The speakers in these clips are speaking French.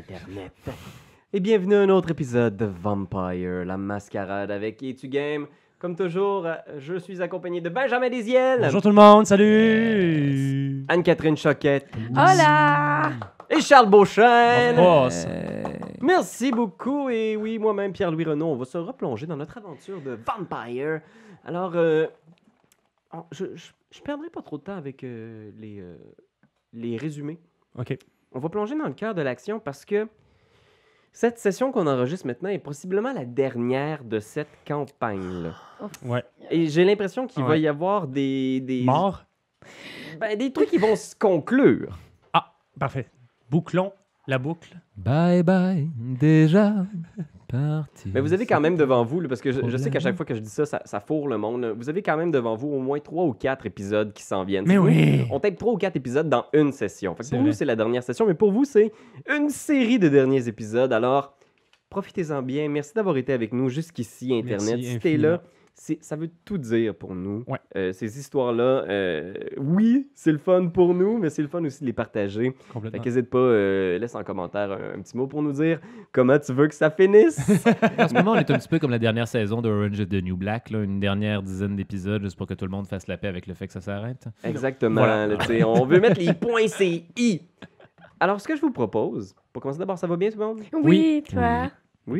Internet. Et bienvenue à un autre épisode de Vampire, la mascarade avec Es-tu Game? Comme toujours, euh, je suis accompagné de Benjamin Desiel, Bonjour tout le monde, salut! Anne-Catherine Choquette Hola! et Charles Beauchesne. Course. Merci beaucoup. Et oui, moi-même, Pierre-Louis Renaud, on va se replonger dans notre aventure de Vampire. Alors, euh, oh, je ne perdrai pas trop de temps avec euh, les, euh, les résumés. Ok. On va plonger dans le cœur de l'action parce que cette session qu'on enregistre maintenant est possiblement la dernière de cette campagne-là. Ouais. Et j'ai l'impression qu'il va y avoir des, des, Mort? ben, des trucs qui vont se conclure. Ah, parfait. Bouclons la boucle. Bye bye, déjà parti. Mais vous avez quand même devant vous, là, parce que je, je sais qu'à chaque fois que je dis ça, ça, ça fourre le monde. là. Vous avez quand même devant vous au moins trois ou quatre épisodes qui s'en viennent. Mais oui! On tape trois ou quatre épisodes dans une session. Fait que C'est pour nous, c'est la dernière session, mais pour vous, c'est une série de derniers épisodes. Alors, profitez-en bien. Merci d'avoir été avec nous jusqu'ici, Internet. Merci si t'es infiniment. là, ça veut tout dire pour nous. Ouais. Euh, ces histoires-là, euh, oui, c'est le fun pour nous, mais c'est le fun aussi de les partager. Fait Complètement. qu'hésite pas, euh, laisse en commentaire un, un petit mot pour nous dire comment tu veux que ça finisse. En ce moment, on est un petit peu comme la dernière saison de Orange is the New Black, là, une dernière dizaine d'épisodes juste pour que tout le monde fasse la paix avec le fait que ça s'arrête. Exactement. Voilà. là, on veut mettre les points CI. Alors, ce que je vous propose, pour commencer d'abord, ça va bien tout le monde? Oui, toi? Oui,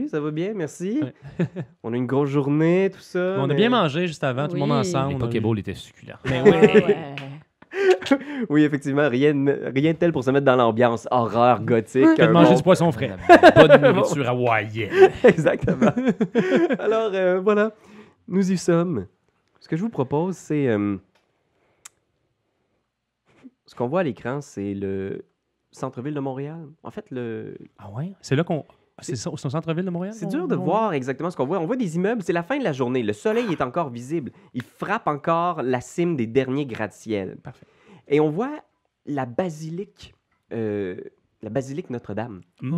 ça va bien, merci. Ouais. on a une grosse journée, tout ça. On a bien mangé juste avant, tout le monde Oui. ensemble. A- Pokéballs étaient succulents. Mais Ouais, oui. Oui, effectivement, rien, de- rien de tel pour se mettre dans l'ambiance horreur gothique. Un manger bon- du poisson frais. La bonne nourriture hawaïenne. Exactement. Alors, euh, voilà, nous y sommes. Ce que je vous propose, c'est... euh, Ce qu'on voit à l'écran, c'est le centre-ville de Montréal. En fait, le, Ah ouais? C'est là qu'on. C'est ça, c'est au centre-ville de Montréal? C'est dur de voir exactement ce qu'on voit. On voit des immeubles, c'est la fin de la journée. Le soleil est encore visible. Il frappe encore la cime des derniers gratte-ciel. Parfait. Et on voit la basilique, euh, la basilique Notre-Dame. Mm.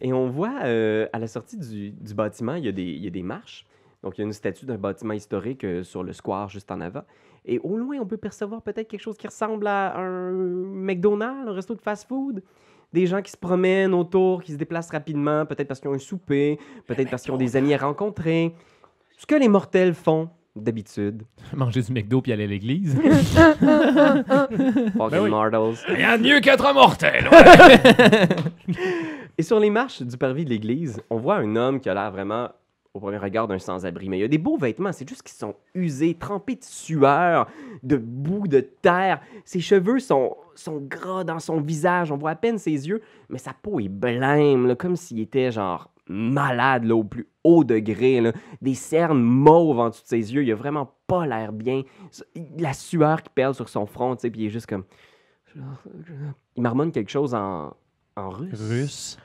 Et on voit euh, à la sortie du, du bâtiment, il y, a des, il y a des marches. Donc, il y a une statue d'un bâtiment historique euh, sur le square juste en avant. Et au loin, on peut percevoir peut-être quelque chose qui ressemble à un McDonald's, un resto de fast-food. Des gens qui se promènent autour, qui se déplacent rapidement, peut-être parce qu'ils ont un souper, peut-être parce qu'ils ont des amis à rencontrer. Ce que les mortels font d'habitude. Manger du McDo puis aller à l'église. Fucking oui. mortals. Rien de mieux qu'être mortel. Et sur les marches du parvis de l'église, on voit un homme qui a l'air vraiment, au premier regard, d'un sans-abri. Mais il a des beaux vêtements, c'est juste qu'ils sont usés, trempés de sueur, de boue, de terre. Ses cheveux sont, sont gras dans son visage, on voit à peine ses yeux, mais sa peau est blême, comme s'il était genre malade au plus haut degré. Des cernes mauves en dessous de ses yeux, il a vraiment pas l'air bien. La sueur qui perle sur son front, puis il est juste comme... Il marmonne quelque chose en, en russe. Russe.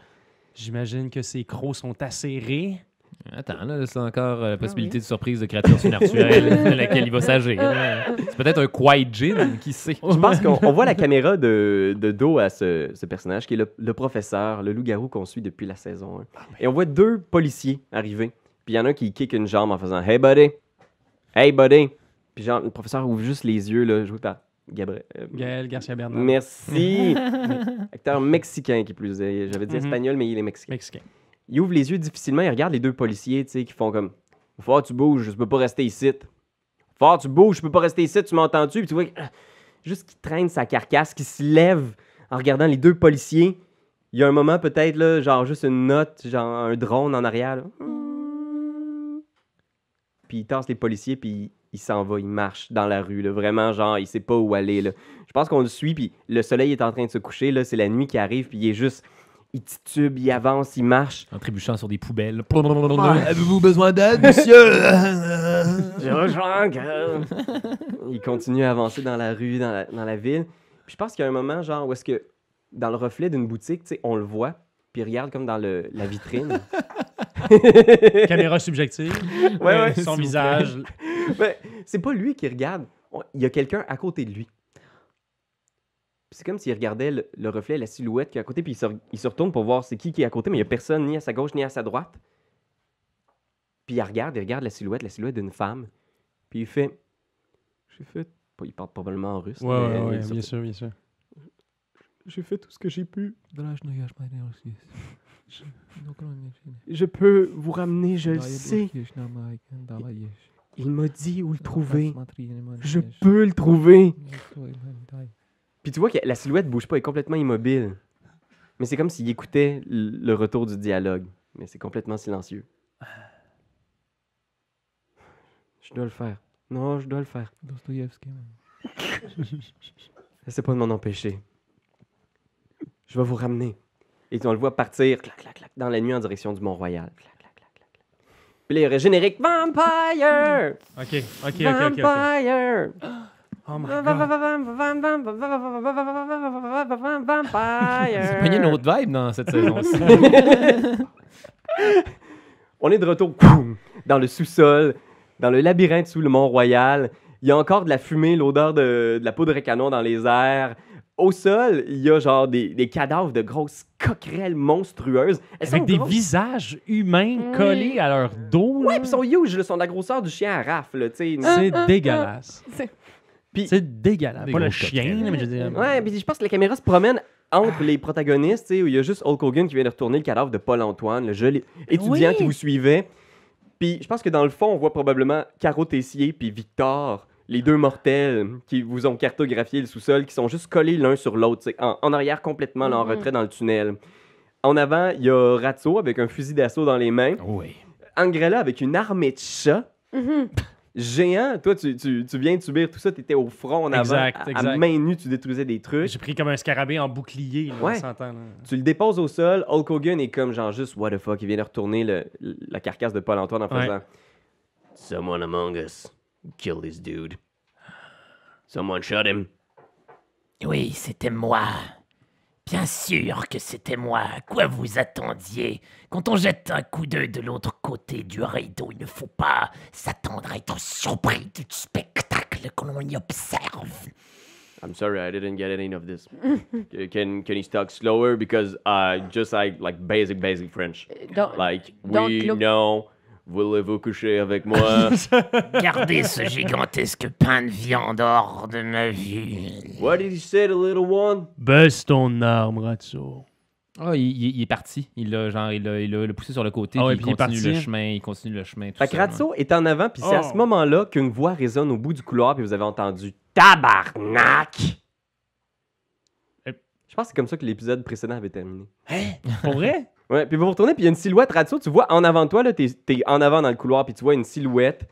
J'imagine que ses crocs sont acérés. Attends, là, c'est encore euh, la possibilité de surprise de créatures surnaturelles de laquelle il va s'agir. C'est peut-être un Quiet Gin, qui sait? Je pense qu'on on voit la caméra de, de dos à ce, ce personnage qui est le, le professeur, le loup-garou qu'on suit depuis la saison 1. Et on voit deux policiers arriver. Puis il y en a un qui kick une jambe en faisant Hey buddy! Hey buddy! Puis genre, le professeur ouvre juste les yeux, là, joué par Gabriel. euh, Gaël Garcia Bernard. Merci! Acteur mexicain qui plus est. J'avais dit Mhm. espagnol, mais il est mexicain. Mexicain. Il ouvre les yeux difficilement, il regarde les deux policiers, tu sais, qui font comme que tu bouges, je peux pas rester ici. Que tu bouges, je peux pas rester ici, tu m'entends-tu? Puis tu vois, ah, juste qu'il traîne sa carcasse, qui se lève en regardant les deux policiers. Il y a un moment, peut-être, là, genre juste une note, genre un drone en arrière. Puis il tasse les policiers, puis il, s'en va, il marche dans la rue, là, vraiment, genre, il sait pas où aller. Je pense qu'on le suit, puis le soleil est en train de se coucher, là, c'est la nuit qui arrive, puis il est juste. Il titube, il avance, il marche. En trébuchant sur des poubelles. Avez-vous besoin d'aide, monsieur? Je rejoins. que- Il continue à avancer dans la rue, dans la, dans la ville. Puis je pense qu'il y a un moment, genre, où est-ce que, dans le reflet d'une boutique, tu sais, on le voit, puis il regarde comme dans le, la vitrine. Caméra subjective. Ouais, ouais, Son s'il vous visage. Mais c'est pas lui qui regarde. On- Il y a quelqu'un à côté de lui. Puis C'est comme s'il regardait le, le reflet, la silhouette qui est à côté, puis il se, re- il se retourne pour voir c'est qui qui est à côté, mais il n'y a personne ni à sa gauche ni à sa droite. Puis il regarde, il regarde la silhouette, la silhouette d'une femme. Puis il fait. J'ai fait. Il parle probablement en russe. Ouais, mais ouais, bien sûr, bien sûr. j'ai fait tout ce que j'ai pu. Je peux vous ramener, je le sais. Il m'a dit où le trouver. Je peux le trouver. Puis tu vois que la silhouette bouge pas, elle est complètement immobile. Mais c'est comme s'il écoutait le retour du dialogue. Mais c'est complètement silencieux. Je dois le faire. Non, je dois le faire. Essaie pas de m'en empêcher. Je vais vous ramener. Et on le voit partir, clac, clac, clac, dans la nuit en direction du Mont-Royal. Clac, clac, clac, clac, clac. Puis là, il y aurait générique Vampire! Ok, ok, ok, ok. ok. Vampire! Oh my god. Une autre vibe dans cette saison-ci. On est de retour dans le sous-sol, dans le labyrinthe sous le Mont-Royal. Il y a encore de la fumée, l'odeur de, de la poudre à canon dans les airs. Au sol, il y a genre des, des cadavres de grosses coquerelles monstrueuses. Elles Avec sont des grosses. visages humains Oui. collés à leur dos. Ouais, puis ils sont huge, ils sont de la grosseur du chien à sais. C'est dégueulasse. C'est- Puis- C'est dégueulasse. Pas le chien, mais je veux dire. Ouais, puis je pense que la caméra se promène entre les protagonistes, tu sais, où il y a juste Hulk Hogan qui vient de retourner le cadavre de Paul-Antoine, le joli étudiant Oui. qui vous suivait. Puis je pense que dans le fond, on voit probablement Caro Tessier puis Victor, les deux mortels qui vous ont cartographié le sous-sol, qui sont juste collés l'un sur l'autre, tu sais, en, en arrière complètement, là, en Mhm. retrait dans le tunnel. En avant, il y a Ratso avec un fusil d'assaut dans les mains. oui. Angrella avec une armée de chats. Mhm. Géant, toi, tu, tu, tu viens de subir tout ça, tu étais au front en avant. Exact, à- à, exact. main nue, tu détruisais des trucs. J'ai pris comme un scarabée en bouclier. Là, Ouais. on s'entend, là. Tu le déposes au sol, Hulk Hogan est comme genre juste what the fuck, il vient de retourner le- la carcasse de Paul Antoine en Ouais. faisant Someone among us killed this dude. Someone shot him. Oui, c'était moi. Bien sûr que c'était moi. À quoi vous attendiez? Quand on jette un coup d'œil de l'autre côté du rideau, il ne faut pas s'attendre à être surpris du spectacle que l'on y observe. I'm sorry, I didn't get any of this. can can he talk slower? Because I just like like basic basic French. Don't- Like Don't we look- know. Voulez-vous coucher avec moi? Gardez ce gigantesque pain de viande hors de ma vue. What did he say, the little one? Baisse ton arme, Ratso. Ah, il, il- il est parti. Il l'a genre, il l'a, il il l'a poussé sur le côté. Ouais, puis puis il continue parti. le chemin. Il continue le chemin. Tout Fait que Ratso est en avant, puis c'est à Oh. ce moment-là qu'une voix résonne au bout du couloir, puis vous avez entendu Tabarnak! Euh. Je pense que c'est comme ça que l'épisode précédent avait terminé. Pour vrai? Ouais, puis vous retournez, puis il y a une silhouette Ratso, tu vois en avant de toi, là, t'es, t'es en avant dans le couloir, puis tu vois une silhouette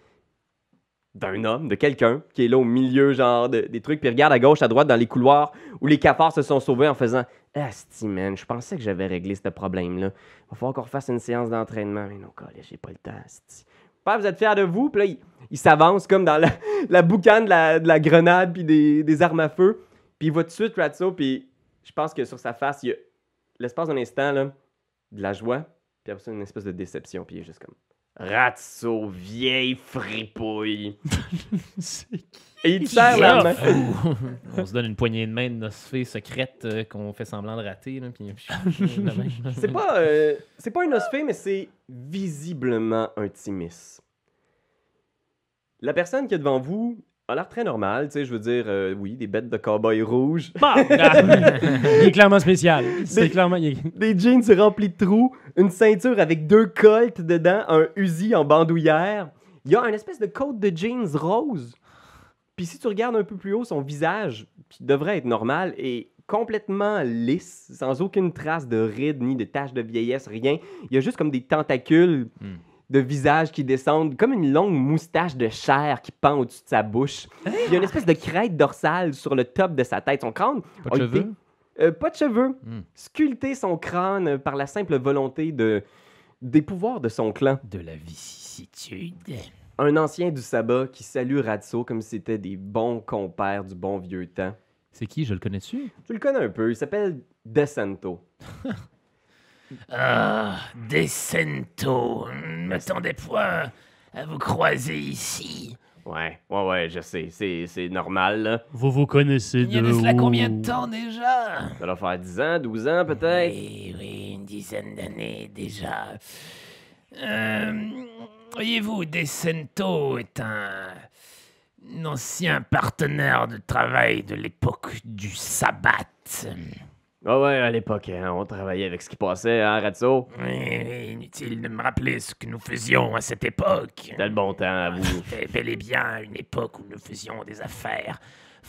d'un homme, de quelqu'un, qui est là au milieu, genre, de- des trucs, puis regarde à gauche, à droite, dans les couloirs, où les cafards se sont sauvés en faisant « Asti, man, je pensais que j'avais réglé ce problème-là. Va falloir qu'on refasse une séance d'entraînement. Mais non, collège, j'ai pas le temps, asti. Père, vous êtes fiers de vous? Puis là, il, il s'avance comme dans la, la boucane de la, de la grenade, puis des, des armes à feu. Puis il voit tout de suite Ratso, puis je pense que sur sa face, il y a l'espace d'un instant, là, de la joie, puis après ça, une espèce de déception, puis il est juste comme Ratso, vieille fripouille. Et il te serre la main. On se donne une poignée de main de notre fée secrète euh, qu'on fait semblant de rater. Là, puis, C'est pas, euh, c'est pas un ospé, mais c'est visiblement un timis. La personne qui est devant vous a l'air très normale, tu sais, je veux dire, euh, oui, des bêtes de cow-boy rouges, Bah! il est clairement spécial. C'est Des- clairement. il est- des jeans remplis de trous, une ceinture avec deux colts dedans, un Uzi en bandoulière. Il y a une espèce de côte de jeans rose. Puis si tu regardes un peu plus haut, son visage, qui devrait être normal, est complètement lisse, sans aucune trace de rides ni de taches de vieillesse, rien. Il y a juste comme des tentacules Hmm. De visage qui descendent, comme une longue moustache de chair qui pend au-dessus de sa bouche. Il y a une espèce de crête dorsale sur le top de sa tête. Son crâne Pas a de été- cheveux. euh, pas de cheveux. Hmm. Sculpter son crâne euh, par la simple volonté de des pouvoirs de son clan. De la vicissitude. Un ancien du sabbat qui salue Ratso comme si c'était des bons compères du bon vieux temps. C'est qui? Je le connais-tu? Tu le connais un peu, il s'appelle Desanto. Ah, Decento. Ne m'attendais point à vous croiser ici. Ouais, ouais, ouais, je sais, c'est, c'est normal, là. Vous vous connaissez Il y a de cela où? combien de temps déjà? Ça doit faire 10 ans, 12 ans peut-être. Oui, oui, une dizaine d'années déjà. Euh, Voyez-vous, Decento est un, un ancien partenaire de travail de l'époque du sabbat. Ah ouais, à l'époque, hein, on travaillait avec ce qui passait, hein, Ratso? Oui, inutile de me rappeler ce que nous faisions à cette époque. C'était le bon temps, à vous. C'était bel et bien une époque où nous faisions des affaires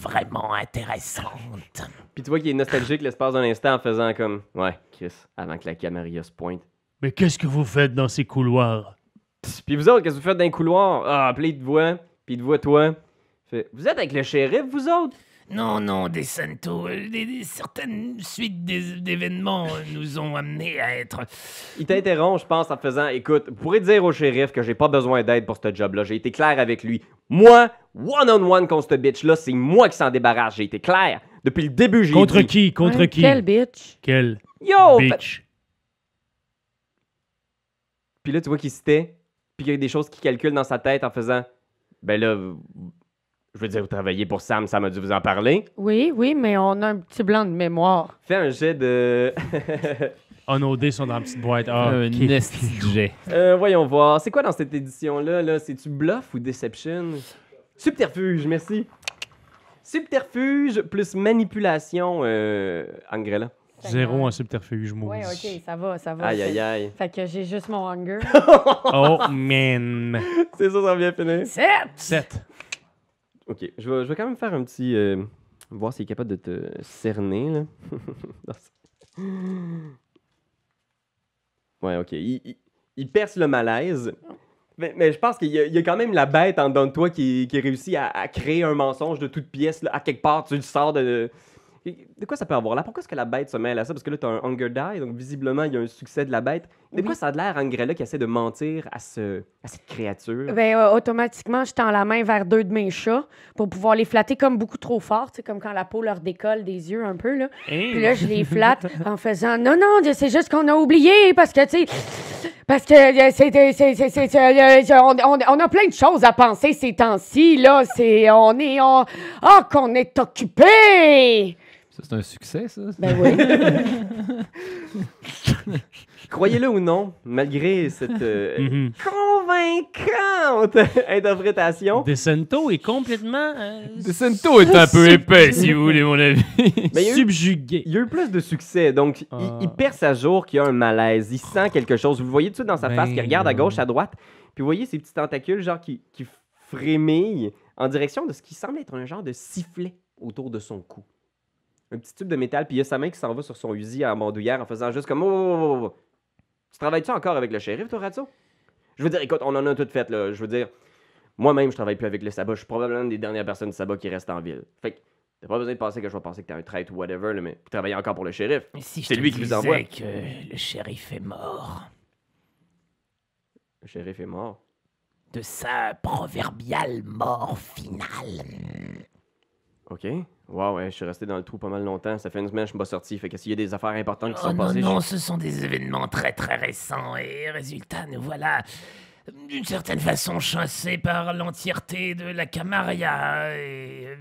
vraiment intéressantes. Puis tu vois qu'il est nostalgique l'espace d'un instant en faisant comme Ouais, Chris, avant que la caméra se pointe. Mais qu'est-ce que vous faites dans ces couloirs? Puis vous autres, qu'est-ce que vous faites dans les couloirs? Ah, puis il te voit, puis il te voit toi. Fait, vous êtes avec le shérif, vous autres? Non, non, des Santo, euh, des, des- certaines suites des- d'événements euh, nous ont amenés à être. Il t'interrompt, je pense, en faisant Écoute, vous pourrez dire au shérif que j'ai pas besoin d'aide pour ce job-là. J'ai été clair avec lui. Moi, one-on-one contre cette bitch-là, c'est moi qui s'en débarrasse. J'ai été clair. Depuis le début, j'ai Contre dit. qui? Contre Ouais, qui? Quel bitch? Quel Yo! fait- bitch? Puis là, tu vois qu'il se tait, puis qu'il y a des choses qu'il calcule dans sa tête en faisant Ben là, je veux dire, vous travaillez pour Sam, Sam a dû vous en parler. Oui, oui, mais on a un petit blanc de mémoire. Fais un jet de. Ah, nos dés sont dans la petite boîte. Ah, un jet. Euh, voyons voir. C'est quoi dans cette édition-là? Là? C'est-tu bluff ou deception? Subterfuge, merci. Subterfuge plus manipulation, euh, Angrella. Zéro en subterfuge, moi. Oui, ok, ça va, ça va. Aïe, aïe, aïe. Fait que j'ai juste mon hunger. Oh, man. C'est ça, ça vient finir. Sept! 7. Ok, je vais, quand même faire un petit. euh, voir s'il est capable de te cerner, là. Ouais, ok. Il, perce le malaise. Mais, je pense qu'il y, a- quand même la bête en dedans de toi qui, réussit à, à créer un mensonge de toute pièce. là. À quelque part, tu le sors de. De quoi ça peut avoir là? Pourquoi est-ce que la bête se mêle à ça? Parce que là, tu as un Hunger Die, donc visiblement, il y a un succès de la bête. De quoi Oui. ça a l'air, Angrella, qui essaie de mentir à, ce, à cette créature? Ben, euh, automatiquement, je tends la main vers deux de mes chats pour pouvoir les flatter comme beaucoup trop fort, tu sais, comme quand la peau leur décolle des yeux un peu, là. Puis là, je les flatte en faisant non, non, c'est juste qu'on a oublié parce que, tu sais, parce que euh, c'est, c'est, c'est, c'est, c'est- c'est- euh, on, on- on a plein de choses à penser ces temps-ci, là. C'est, on est, on, oh, qu'on est occupé! Ça, c'est un succès, ça? Ben oui. Croyez-le ou non, malgré cette euh, Mhm. convaincante interprétation, Decento est complètement euh, Decento est un peu épais, si vous voulez, mon avis. Mais il y a eu- subjugué. il y a eu plus de succès. Donc, il- Ah. il, perce à jour qu'il y a un malaise. Il sent quelque chose. Vous le voyez tout de suite dans sa Ben face, qui regarde à gauche, à droite. Puis vous voyez ces petits tentacules, genre, qui, qui frémillent en direction de ce qui semble être un genre de sifflet autour de son cou. Un petit tube de métal, puis il y a sa main qui s'en va sur son fusil à bandoulière en faisant juste comme oh, oh, oh, oh. Tu travailles-tu encore avec le shérif, toi, Ratso? Je veux dire, écoute, on en a tout fait, là. Je veux dire, moi-même, je travaille plus avec le sabbat. Je suis probablement une des dernières personnes du sabbat qui reste en ville. Fait que t'as pas besoin de penser que je vais penser que t'es un traître ou whatever, là, mais vous travaillez encore pour le shérif. Si C'est lui qui vous envoie. que le shérif est mort Le shérif est mort. de sa proverbiale mort finale. OK. Wow, ouais, je suis resté dans le trou pas mal longtemps. Ça fait une semaine que je suis pas sorti. Fait que s'il y a des affaires importantes qui Oh sont non, passées... non, je- ce sont des événements très très récents et résultat, nous voilà d'une certaine façon chassés par l'entièreté de la Camarilla et euh,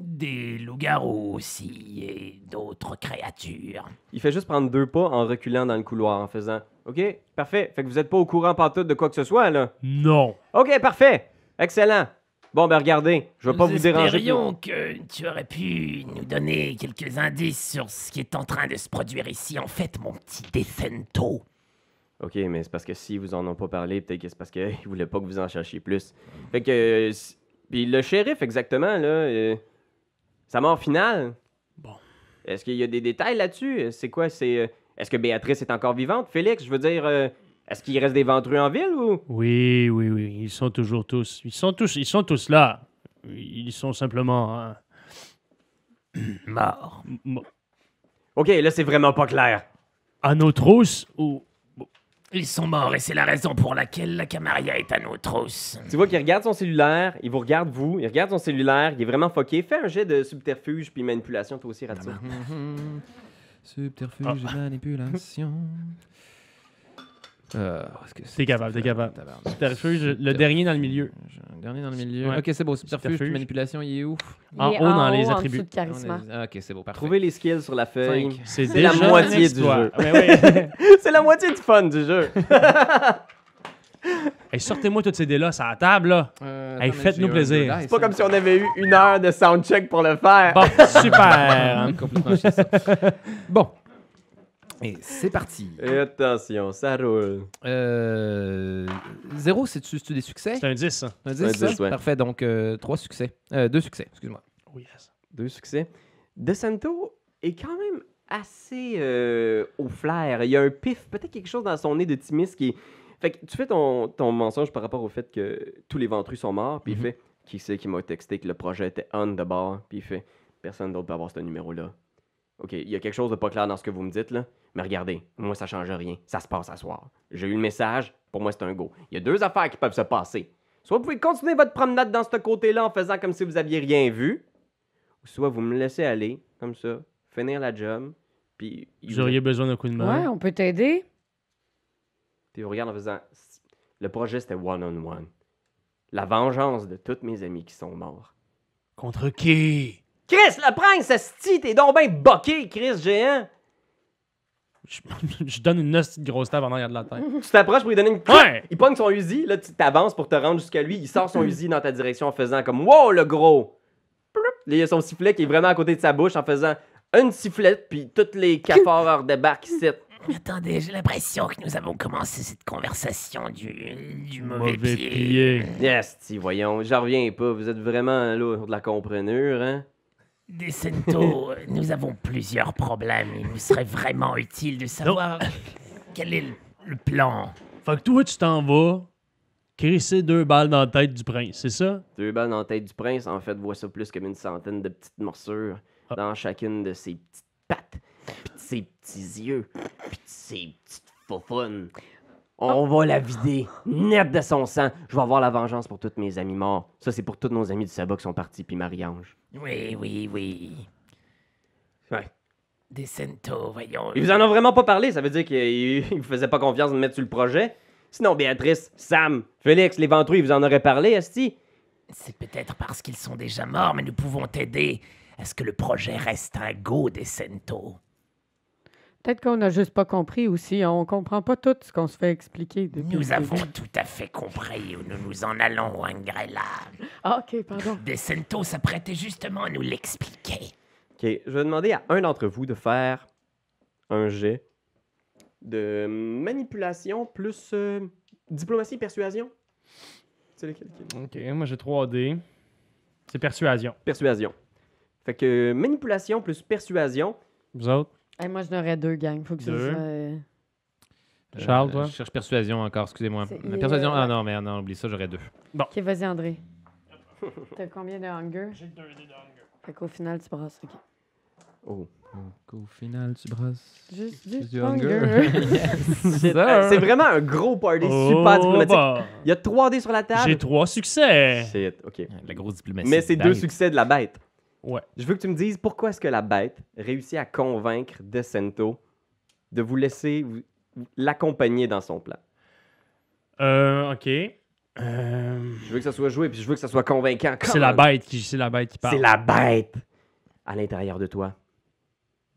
des loups-garous aussi et d'autres créatures. Il fait juste prendre deux pas en reculant dans le couloir, en faisant OK, parfait. Fait que vous êtes pas au courant pantoute de quoi que ce soit, là? Non. OK, parfait. Excellent. Bon, ben regardez, je vais pas nous vous déranger. espérions que tu aurais pu nous donner quelques indices sur ce qui est en train de se produire ici. En fait, mon petit Decento. OK, mais c'est parce que s'ils vous en ont pas parlé, peut-être que c'est parce qu'ils voulaient pas que vous en cherchiez plus. Fait que. euh, si- Puis le shérif, exactement, là. euh, sa mort finale. Bon. Est-ce qu'il y a des détails là-dessus? C'est quoi? C'est. euh, Est-ce que Béatrice est encore vivante? Félix, je veux dire. euh, Est-ce qu'il reste des ventrus en ville ou? Oui, oui, oui. Ils sont toujours tous. Ils sont tous, ils sont tous là. Ils sont simplement. hein, Mort. m- OK, là, c'est vraiment pas clair. à nos trousses ou. Ils sont morts et c'est la raison pour laquelle la Camarilla est à nos trousses. Tu vois qu'il regarde son cellulaire, il vous regarde vous, il regarde son cellulaire, il est vraiment foqué. Fais un jet de subterfuge puis manipulation, toi aussi, Ratso. Subterfuge Ah. et manipulation. Euh, c'est- T'es capable, t'es capable. Subterfuge, le dernier dans le milieu. Un Dernier dans le milieu. Ouais. Ok, c'est beau. Subterfuge, Subterfuge. manipulation, il est où? En haut dans les en attributs. dessous de Ok, c'est beau. Parfait. Trouvez les skills sur la feuille. C'est C'est la moitié du jeu. C'est la moitié du fun du jeu. Hey, sortez-moi toutes ces dés-là, c'est à la table, là. Euh, Hey, faites-nous plaisir. C'est pas comme hein. si on avait eu une heure de soundcheck pour le faire. Bon, super. Bon. Et c'est parti. Et attention, ça roule. Euh, zéro, c'est-tu des succès? C'est un 10, ça. Un un 10, ça? 10, ouais. Parfait, donc euh, trois succès. Euh, deux succès, excuse-moi. Oh yes. Deux succès. DeSanto est quand même assez euh, au flair. Il y a un pif, peut-être quelque chose dans son nez de Timis qui est. Fait que tu fais ton, ton mensonge par rapport au fait que tous les ventrus sont morts, puis Mhm. il fait Qui c'est qui m'a texté que le projet était on de bord, puis il fait Personne d'autre peut avoir ce numéro-là. Ok, il y a quelque chose de pas clair dans ce que vous me dites, là, mais regardez, moi ça change rien. Ça se passe à soir. J'ai eu le message, pour moi c'est un go. Il y a deux affaires qui peuvent se passer. Soit vous pouvez continuer votre promenade dans ce côté-là en faisant comme si vous aviez rien vu, ou soit vous me laissez aller, comme ça, finir la job, puis Vous auriez besoin d'un coup de main. Ouais, on peut t'aider. puis vous regarde en faisant Le projet c'était one-on-one. La vengeance de tous mes amis qui sont morts. Contre qui? Chris, le prince, esti, t'es donc ben boqué, Chris géant! Je, je donne une hostie de grosse table en arrière de la tête. Tu t'approches pour lui donner une Ouais! Il pogne son Uzi, là, tu t'avances pour te rendre jusqu'à lui. Il sort son Uzi dans ta direction en faisant comme Wow, le gros! Ploup. Là, il y a son sifflet qui est vraiment à côté de sa bouche en faisant une sifflette, puis tous les cafards débarquent ici. Attendez, j'ai l'impression que nous avons commencé cette conversation du, du mauvais, Mauvais pied. pied. Yes, ti, voyons, j'en reviens pas. Vous êtes vraiment là de la comprenure, hein? Decento, nous avons plusieurs problèmes. Il nous serait vraiment utile de savoir quel est le, le plan. Fait que toi, tu t'en vas crisser deux balles dans la tête du prince, c'est ça? Deux balles dans la tête du prince, en fait, vois ça plus comme une centaine de petites morsures Ah. dans chacune de ses petites pattes, puis de ses petits yeux, puis de ses petites faufounes. On va la vider, net de son sang. Je vais avoir la vengeance pour tous mes amis morts. Ça, c'est pour tous nos amis du sabbat qui sont partis, puis Marie-Ange. Oui, oui, oui. Ouais. Decento, voyons. Ils vous en ont vraiment pas parlé, ça veut dire qu'ils ils vous faisaient pas confiance de me mettre sur le projet? Sinon, Béatrice, Sam, Félix, les Ventrus, ils vous en auraient parlé, Esti? C'est peut-être parce qu'ils sont déjà morts, mais nous pouvons t'aider à ce que le projet reste un go, Decento. Peut-être qu'on n'a juste pas compris aussi. On comprend pas tout ce qu'on se fait expliquer. depuis Nous début. avons tout à fait compris où nous nous en allons, Angrella. Ah, ok, pardon. Decento s'apprêtait justement à nous l'expliquer. Ok, je vais demander à un d'entre vous de faire un jet de manipulation plus euh, diplomatie et persuasion. C'est lequel Ok, moi j'ai 3D. C'est persuasion. Persuasion. Fait que manipulation plus persuasion. Vous autres? Hey, moi, je n'aurais deux gangs. Faut que ça Deux? soit. euh, Charles, toi? Je cherche persuasion encore, excusez-moi. C'est- persuasion, euh, ah non, mais non, oublie ça, j'aurais deux. Ok, vas-y, André. T'as combien de hunger? J'ai deux dés d'hunger. Fait qu'au final, tu brasses. Ok. Oh. Au final, tu brasses. Juste Juste du hunger. C'est Euh, C'est vraiment un gros party super diplomatique. bah, Il y a 3 dés sur la table. J'ai trois succès. Shit, ok. La grosse diplomatie. Mais c'est deux succès de la bête. Ouais. Je veux que tu me dises pourquoi est-ce que la bête réussit à convaincre Decento de vous laisser l'accompagner dans son plan? Euh, ok. Euh, Je veux que ça soit joué, puis je veux que ça soit convaincant. c'est la bête qui, c'est la bête qui parle. C'est la bête à l'intérieur de toi.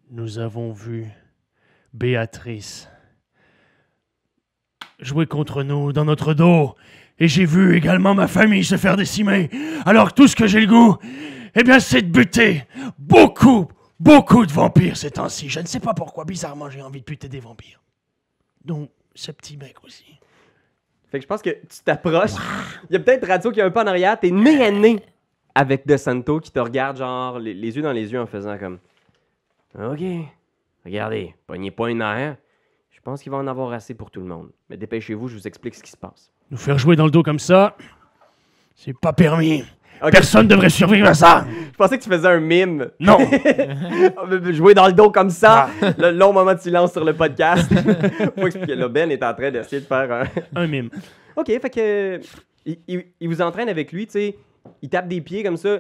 Nous avons vu Béatrice jouer contre nous dans notre dos. Et j'ai vu également ma famille se faire décimer. Alors tout ce que j'ai le goût, eh bien, c'est de buter beaucoup, beaucoup de vampires ces temps-ci. Je ne sais pas pourquoi, bizarrement, j'ai envie de buter des vampires. Donc, ce petit mec aussi. Fait que je pense que tu t'approches. Il y a peut-être Radio qui est un peu en arrière. T'es nez à nez avec DeSanto qui te regarde, genre, les, les yeux dans les yeux en faisant comme. Ok. Regardez, pognez pas une air. Je pense qu'il va en avoir assez pour tout le monde. Mais dépêchez-vous, je vous explique ce qui se passe. Nous faire jouer dans le dos comme ça, c'est pas permis. Personne devrait survivre à ça. Je pensais que tu faisais un mime. Non. Jouer dans le dos comme ça. Le long moment de silence sur le podcast. Faut expliquer. Là, Ben est en train d'essayer de faire un. Un mime. Ok, fait que. Il, il- il vous entraîne avec lui, tu sais. Il tape des pieds comme ça.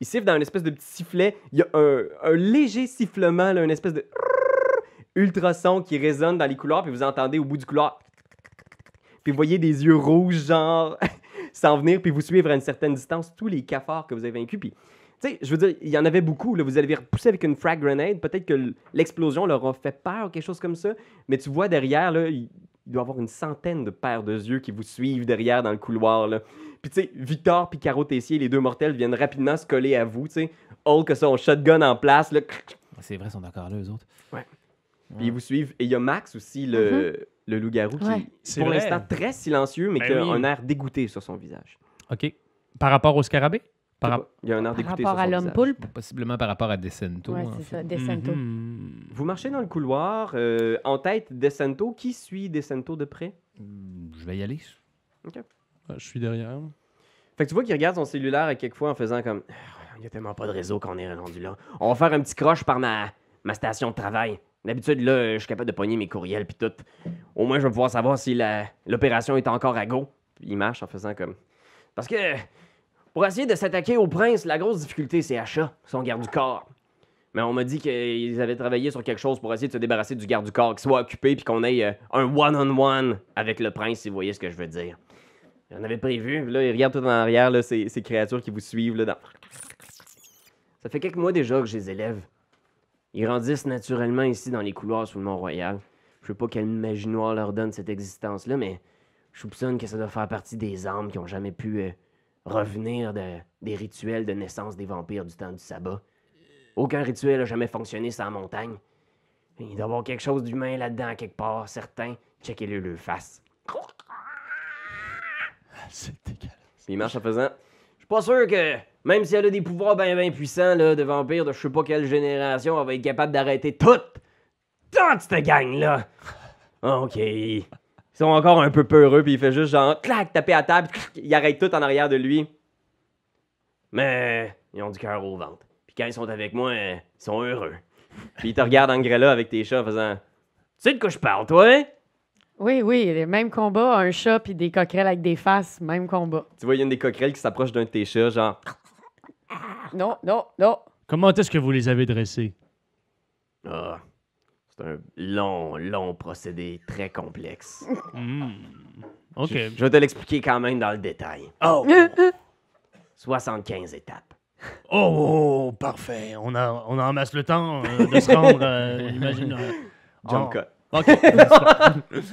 Il siffle dans une espèce de petit sifflet. Il y a un, un léger sifflement, là, une espèce de. ultrason qui résonne dans les couloirs, puis vous entendez au bout du couloir. Puis vous voyez des yeux rouges, genre, s'en venir, puis vous suivre à une certaine distance tous les cafards que vous avez vaincus. Puis, tu sais, je veux dire, il y en avait beaucoup. Là. Vous avez repoussé avec une frag grenade. Peut-être que l'explosion leur a fait peur ou quelque chose comme ça. Mais tu vois derrière, là, il- doit y avoir une centaine de paires de yeux qui vous suivent derrière dans le couloir. Là. Puis tu sais, Victor puis Caro Tessier, les deux mortels, viennent rapidement se coller à vous. tu sais. Hulk a son shotgun en place. Là, C'est vrai, ils sont encore là, eux autres. puis ils vous suivent. Et il y a Max aussi, le, le loup-garou, qui Ouais. est C'est pour vrai. l'instant très silencieux, mais Ben qui a oui. un air dégoûté sur son visage. OK. Par rapport au scarabée? Par Il y a un air Par dégoûté rapport sur à son l'homme visage. poulpe? Possiblement par rapport à Decento. Ouais, c'est fait. ça, Descento. Mhm. Vous marchez dans le couloir. euh, en tête, Descento. Qui suit Descento de près? Hmm, Je vais y aller. Ah, Je suis derrière. Fait que tu vois qu'il regarde son cellulaire à quelques fois en faisant comme Il n'y a tellement pas de réseau qu'on est rendu là. On va faire un petit croche par ma, ma station de travail. D'habitude, là, je suis capable de pogner mes courriels puis tout. Au moins, je vais pouvoir savoir si l'opération est encore à go. Il marche en faisant comme. Parce que pour essayer de s'attaquer au prince, la grosse difficulté, c'est Achat, son garde du corps. Mais on m'a dit qu'ils avaient travaillé sur quelque chose pour essayer de se débarrasser du garde du corps, qu'il soit occupé puis qu'on ait euh, un one-on-one avec le prince, si vous voyez ce que je veux dire. J'en avais prévu. Là, il regarde tout en arrière, là, ces, ces créatures qui vous suivent. Là, dans... Ça fait quelques mois déjà que je les élève. Ils grandissent naturellement ici dans les couloirs sous le Mont-Royal. Je sais pas quelle magie noire leur donne cette existence-là, mais je soupçonne que ça doit faire partie des âmes qui ont jamais pu euh, revenir de- des rituels de naissance des vampires du temps du sabbat. Aucun rituel n'a jamais fonctionné sans montagne. Il doit y avoir quelque chose d'humain là-dedans, quelque part, certain. Checkez-le le face. C'est dégueulasse. Il marche en faisant. Je suis pas sûr que, même si elle a des pouvoirs bien bien puissants là, de vampires de je sais pas quelle génération, elle va être capable d'arrêter toute, toute cette gang-là. Ok. Ils sont encore un peu peureux, puis il fait juste genre, clac, taper à table, clac, il arrête tout en arrière de lui. Mais ils ont du cœur au ventre. Puis quand ils sont avec moi, ils sont heureux. Puis il te regarde Angrella avec tes chats en faisant. Tu sais de quoi je parle, toi, hein? Oui, oui, les mêmes combats, un chat puis des coquerelles avec des faces, même combat. Tu vois, il y a une des coquerelles qui s'approche d'un de tes chats, genre. Non, non, non. Comment est-ce que vous les avez dressés? Ah, c'est un long, long procédé très complexe. Hmm. OK. Je, je vais te l'expliquer quand même dans le détail. Oh, 75 étapes. oh, oh, parfait. On, a, on en masse le temps euh, de se rendre, euh, imagine. euh, Jump oh. cut. OK.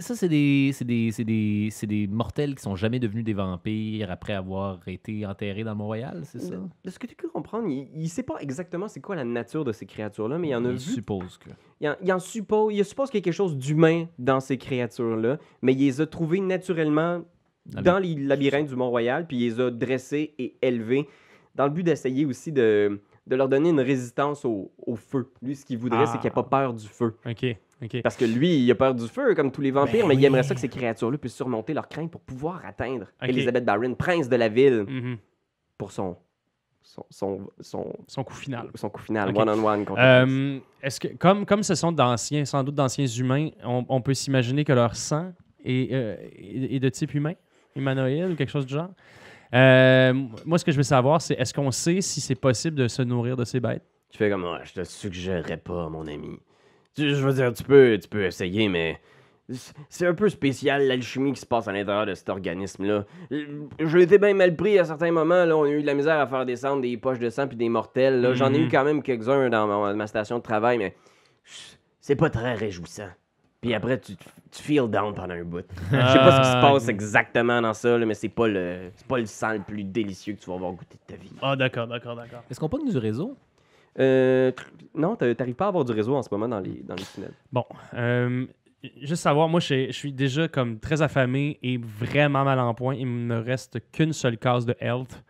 Ça, c'est des, mortels qui sont jamais devenus des vampires après avoir été enterrés dans le Mont-Royal, c'est ça? De ce que tu peux comprendre, il, il sait pas exactement c'est quoi la nature de ces créatures-là, mais il en a vu. suppose que. Il en, il en suppose, il suppose qu'il y a quelque chose d'humain dans ces créatures-là, mais il les a trouvées naturellement Dans dans les labyrinthes du Mont-Royal, puis il les a dressées et élevées dans le but d'essayer aussi de, de leur donner une résistance au, au feu. Lui, ce qu'il voudrait, Ah. c'est qu'il n'y ait pas peur du feu. OK, Parce que lui, il a peur du feu, comme tous les vampires, Ben mais il aimerait ça que ces créatures-là puissent surmonter leurs craintes pour pouvoir atteindre. Elizabeth Barron, prince de la ville, Mhm. pour son, son, son, son, Son coup final. son coup final, prince. Euh, Est-ce que, comme, comme ce sont d'anciens, sans doute d'anciens humains, on, on peut s'imaginer que leur sang est, euh, est- est de type humain, humanoïde ou quelque chose du genre? Euh, moi, ce que je veux savoir, c'est est-ce qu'on sait si c'est possible de se nourrir de ces bêtes? Tu fais comme, Ouais, je te suggérerais pas, mon ami. Tu- je veux dire, tu peux, tu peux essayer, mais c'est un peu spécial l'alchimie qui se passe à l'intérieur de cet organisme-là. J'ai été bien mal pris à certains moments. Là, on a eu de la misère à faire descendre des poches de sang puis des mortels. là. J'en ai eu Mhm. quand même quelques-uns dans ma, ma station de travail, mais c'est pas très réjouissant. Puis après, tu, tu feel down pendant un bout. Je sais pas ce qui se Ah, passe exactement dans ça, là, mais c'est pas le c'est pas le sang le plus délicieux que tu vas avoir goûté de ta vie. Ah, d'accord, d'accord, d'accord. Est-ce qu'on pogne du réseau? Euh, non, t'a- t'arrives pas à avoir du réseau en ce moment dans les, dans les tunnels. Bon, euh, juste savoir, moi, je suis déjà comme très affamé et vraiment mal en point. Il me reste qu'une seule case de health.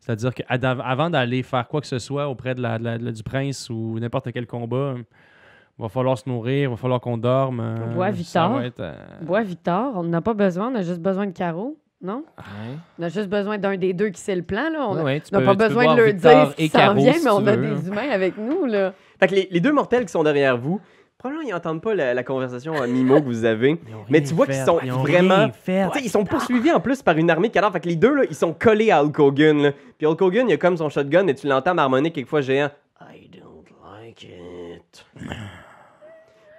C'est-à-dire qu'avant d'aller faire quoi que ce soit auprès de la, de la- de la- du prince ou n'importe quel combat, il va falloir se nourrir, il va falloir qu'on dorme. euh, Bois ça Victor. être, euh, Bois Victor, on n'a pas besoin, on a juste besoin de carreaux, non? Ouais. On a juste besoin d'un des deux qui sait le plan, là. On ouais, n'a pas besoin de leur Victor dire ce et qui s'en Caro, vient, si mais on a veux. des humains avec nous, là. Fait que les, les deux mortels qui sont derrière vous, probablement ils n'entendent pas la, la conversation à mi-mot que vous avez. Mais tu vois qu'ils sont vraiment. Ils sont poursuivis en plus par une armée de cadavres. Fait que les deux, là, ils sont collés à Hulk Hogan. là. Puis Hulk Hogan, il a comme son shotgun et tu l'entends marmonner quelquefois géant. I don't like it.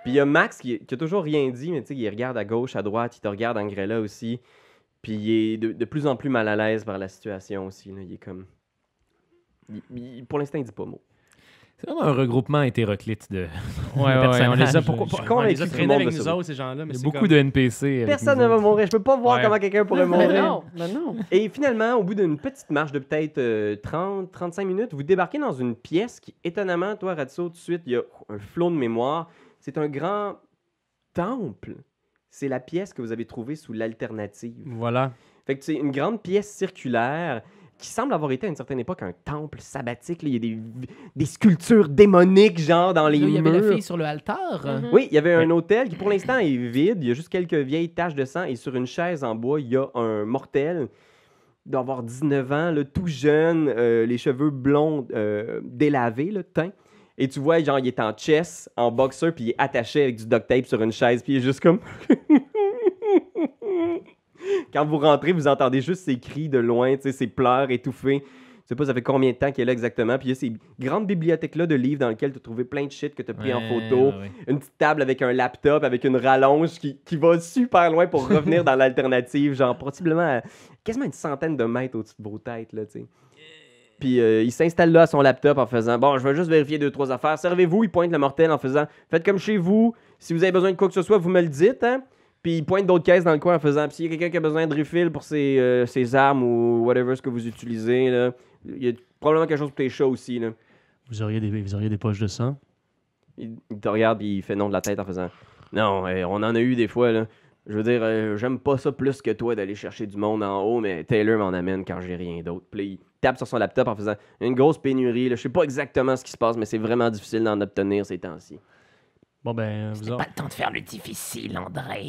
Puis il y a Max qui, qui a toujours rien dit, mais tu sais, il regarde à gauche, à droite, il te regarde Angrella aussi. Puis il est de, de plus en plus mal à l'aise par la situation aussi. là. Il est comme. il- il- pour l'instant, il dit pas mot. C'est vraiment un regroupement hétéroclite de. Ouais, ouais, ouais, on les a, pourquoi, Je suis on les a traînés avec nous autres, ces gens-là. mais Il y a c'est beaucoup comme- de NPC. Personne ne va mourir. Je peux pas voir Ouais. comment quelqu'un pourrait mourir. non, ben non. Et finalement, au bout d'une petite marche de peut-être euh, 30-35 minutes, vous débarquez dans une pièce qui, étonnamment, toi, Ratso, tout de suite, il y a un flot de mémoire. C'est un grand temple. C'est la pièce que vous avez trouvée sous l'alternative. Voilà. Fait que c'est une grande pièce circulaire qui semble avoir été à une certaine époque un temple sabbatique. là. Il y a des, des sculptures démoniques, genre, dans les Là, il y avait murs. la fille sur le altar. Mhm. Oui, il y avait un hôtel qui pour l'instant est vide. Il y a juste quelques vieilles taches de sang et sur une chaise en bois, il y a un mortel d'avoir 19 ans, là, tout jeune, euh, les cheveux blonds euh, délavés, le teint. Et tu vois, genre, il est en chess, en boxer, puis il est attaché avec du duct tape sur une chaise, puis il est juste comme. Quand vous rentrez, vous entendez juste ses cris de loin, ses pleurs étouffés. Je sais pas, ça fait combien de temps qu'il est là exactement. Puis il y a ces grandes bibliothèques-là de livres dans lesquelles tu as trouvé plein de shit que tu as pris en photo ouais, ouais. une petite table avec un laptop, avec une rallonge qui, qui va super loin pour revenir dans l'alternative, genre possiblement à quasiment une centaine de mètres au-dessus de vos têtes, là, tu sais. Puis euh, il s'installe là à son laptop en faisant Bon, je vais juste vérifier deux, trois affaires. Servez-vous, il pointe le mortel en faisant Faites comme chez vous. Si vous avez besoin de quoi que ce soit, vous me le dites, hein. Puis il pointe d'autres caisses dans le coin en faisant Puis s'il y a quelqu'un qui a besoin de refill pour ses, euh, ses armes ou whatever ce que vous utilisez, là, il y a probablement quelque chose pour tes chats aussi, là. Vous auriez des, vous auriez des poches de sang? Il, il te regarde et il fait non de la tête en faisant Non, on en a eu des fois là. Je veux dire, euh, j'aime pas ça plus que toi d'aller chercher du monde en haut, mais Taylor m'en amène quand j'ai rien d'autre. Puis là, il tape sur son laptop en faisant une grosse pénurie. Là. Je sais pas exactement ce qui se passe, mais c'est vraiment difficile d'en obtenir ces temps-ci. Bon, ben, vous C'est autres. pas le temps de faire le difficile, André.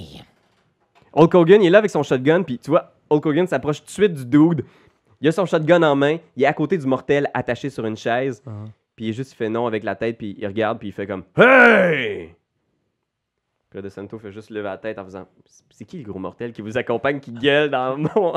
Hulk Hogan, il est là avec son shotgun, puis tu vois, Hulk Hogan s'approche tout de suite du dude. Il a son shotgun en main, il est à côté du mortel attaché sur une chaise, Ah. puis il est juste il fait non avec la tête, puis il regarde, puis il fait comme Hey! Puis là, De Santo fait juste lever la tête en faisant C'est qui le gros mortel qui vous accompagne, qui gueule dans mon.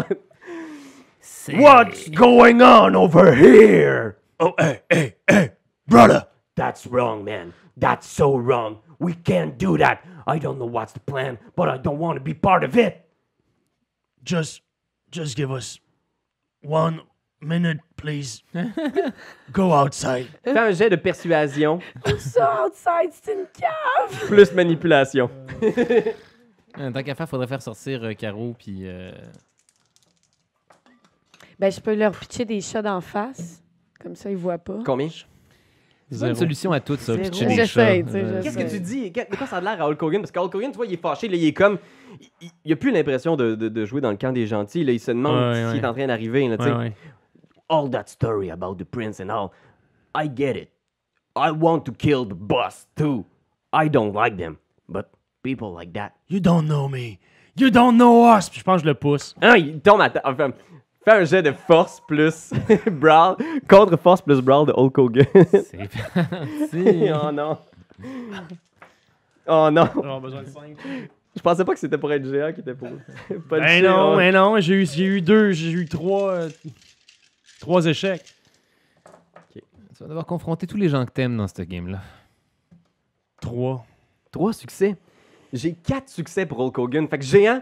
What's going on over here? Oh, hey, hey, hey, brother! That's wrong, man. That's so wrong. We can't do that. I don't know what's the plan, but I don't want to be part of it. Just, just give us one minute, please. Go outside. Fais un jet de persuasion Ça, outside, c'est une cave! plus manipulation. Euh, Tant qu'à faire, faudrait faire sortir euh, Caro puis. euh, Ben, je peux leur pitcher des chats d'en face. Comme ça, ils voient pas. Combien? C'est une solution à tout, ça. Zéro. pitcher des J'essaie, chats. tu sais, Euh, Qu'est-ce que tu dis? Que- De quoi ça a l'air à Hulk Hogan Parce que Hulk Hogan, tu vois, il est fâché, là, il est comme. Il, il a plus l'impression de, de- de jouer dans le camp des gentils, là, il se demande Ouais, ce qui ouais. est en train d'arriver, là, tu sais. Ouais, ouais. All that story about the prince and all. I get it. I want to kill the boss too. I don't like them, but people like that. You don't know me. You don't know us. Je pense que je le pousse. Ah, il tombe à terre. Enfin, fais un jet de force plus brawl. Contre force plus brawl de Hulk Hogan. C'est parti. oh non. Oh non. On besoin de 5. Je pensais pas que c'était pour être géant qui était pour. pas Ben non, ben non, j'ai eu, j'ai eu deux, j'ai eu trois, euh, trois échecs. Tu vas devoir confronter tous les gens que t'aimes dans ce game-là. Trois. Trois succès? J'ai quatre succès pour Hulk Hogan. Fait que géant.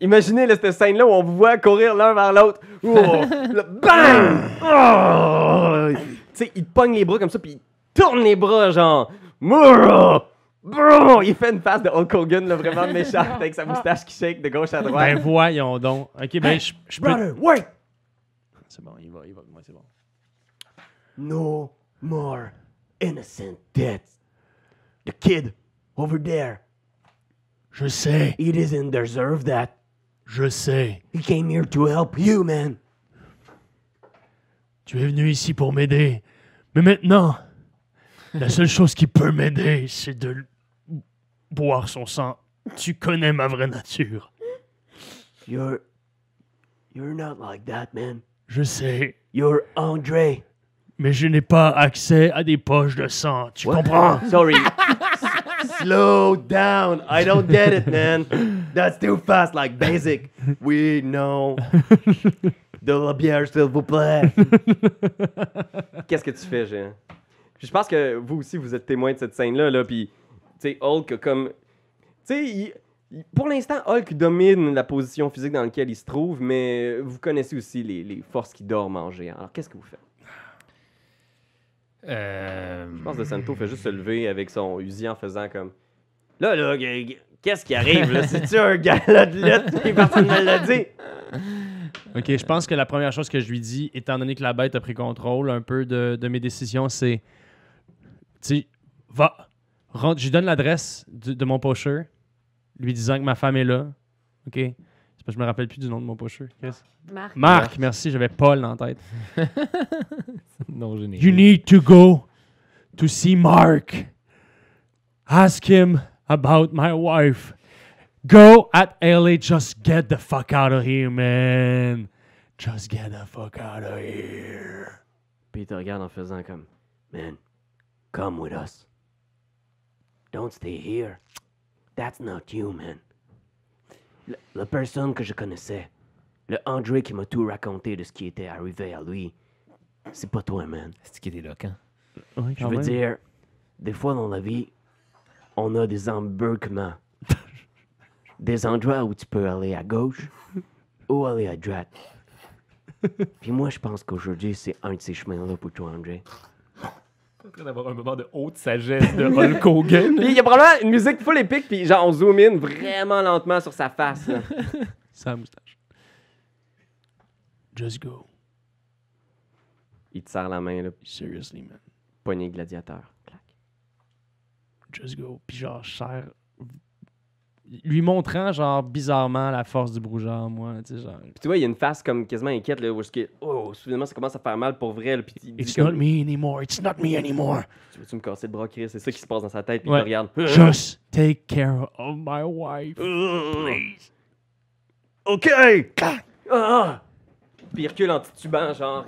Imaginez là, cette scène-là où on vous voit courir l'un vers l'autre. Oh, bang! Oh! Tu sais, il te pogne les bras comme ça, puis il tourne les bras, genre. Il fait une face de Hulk Hogan, là, vraiment méchante, avec sa moustache qui shake de gauche à droite. Ben voyons donc. Ok, ben je, je peux. Brother, wait! C'est bon, il va, il va. C'est bon. No more innocent deaths. The kid over there, Je sais, he doesn't deserve that. je sais. He came here to help you, man. Tu es venu ici pour m'aider. Mais maintenant, la seule chose qui peut m'aider, c'est de l- boire son sang. Tu connais ma vraie nature. You're. You're not like that, man. Je sais, You're Andre. mais je n'ai pas accès à des poches de sang. Tu comprends? Sorry. Slow down. I don't get it, man. That's too fast, like basic. We know. De la bière, s'il vous plaît. Qu'est-ce que tu fais? Puis je pense que vous aussi, vous êtes témoin de cette scène-là, là, puis, tu sais, Hulk, a comme... Tu sais, il- pour l'instant, Hulk domine la position physique dans laquelle il se trouve, mais vous connaissez aussi les, les forces qui dorment en géant. Alors, qu'est-ce que vous faites? Euh... Je pense que Santo fait juste se lever avec son Uzi en faisant comme. Là, là, qu'est-ce qui arrive, là? C'est-tu un gala de lutte? Personne ne l'a dit. Ok, je pense que la première chose que je lui dis, étant donné que la bête a pris contrôle un peu de, de mes décisions, c'est. Tu sais, va. Rentre, je lui donne l'adresse de, de mon pocheur, lui disant que ma femme est là. Ok? C'est parce que je me rappelle plus du nom de mon pocheur. Chris. Marc. Marc, merci, j'avais Paul en tête. Non, je n'ai. You need to go to see Mark. Ask him about my wife. Go at LA. Just get the fuck out of here, man. Just get the fuck out of here. Puis il te regarde en faisant comme. Man, come with us. Don't stay here. That's not you, man. Le- la personne que je connaissais, le André qui m'a tout raconté de ce qui était arrivé à lui, c'est pas toi, man. C'est qui est éloquent. Ouais, Je veux même. dire, des fois dans la vie, on a des embarquements. des endroits où tu peux aller à gauche ou aller à droite. Puis moi, je pense qu'aujourd'hui, c'est un de ces chemins-là pour toi, André. En train d'avoir un moment de haute sagesse de Hulk Hogan. Puis il y a probablement une musique full épique, puis genre on zoom in vraiment lentement sur sa face. là. Sa moustache. Just go. Il te serre la main, là, Seriously, man. poignée gladiateur. Clac. Just go. Puis genre, cher. Lui montrant, genre, bizarrement la force du brouillard, moi. Tu sais, genre. Puis tu vois, il y a une face comme quasiment inquiète, là, où je dis, oh, soudainement, ça commence à faire mal pour vrai, là, puis il dit It's comme, not me anymore. It's not me anymore. tu veux-tu me casser le bras, Chris? C'est ça qui se passe dans sa tête, puis Ouais. il regarde. Just take care of my wife. Please. OK! Ah! Puis il recule en titubant, genre.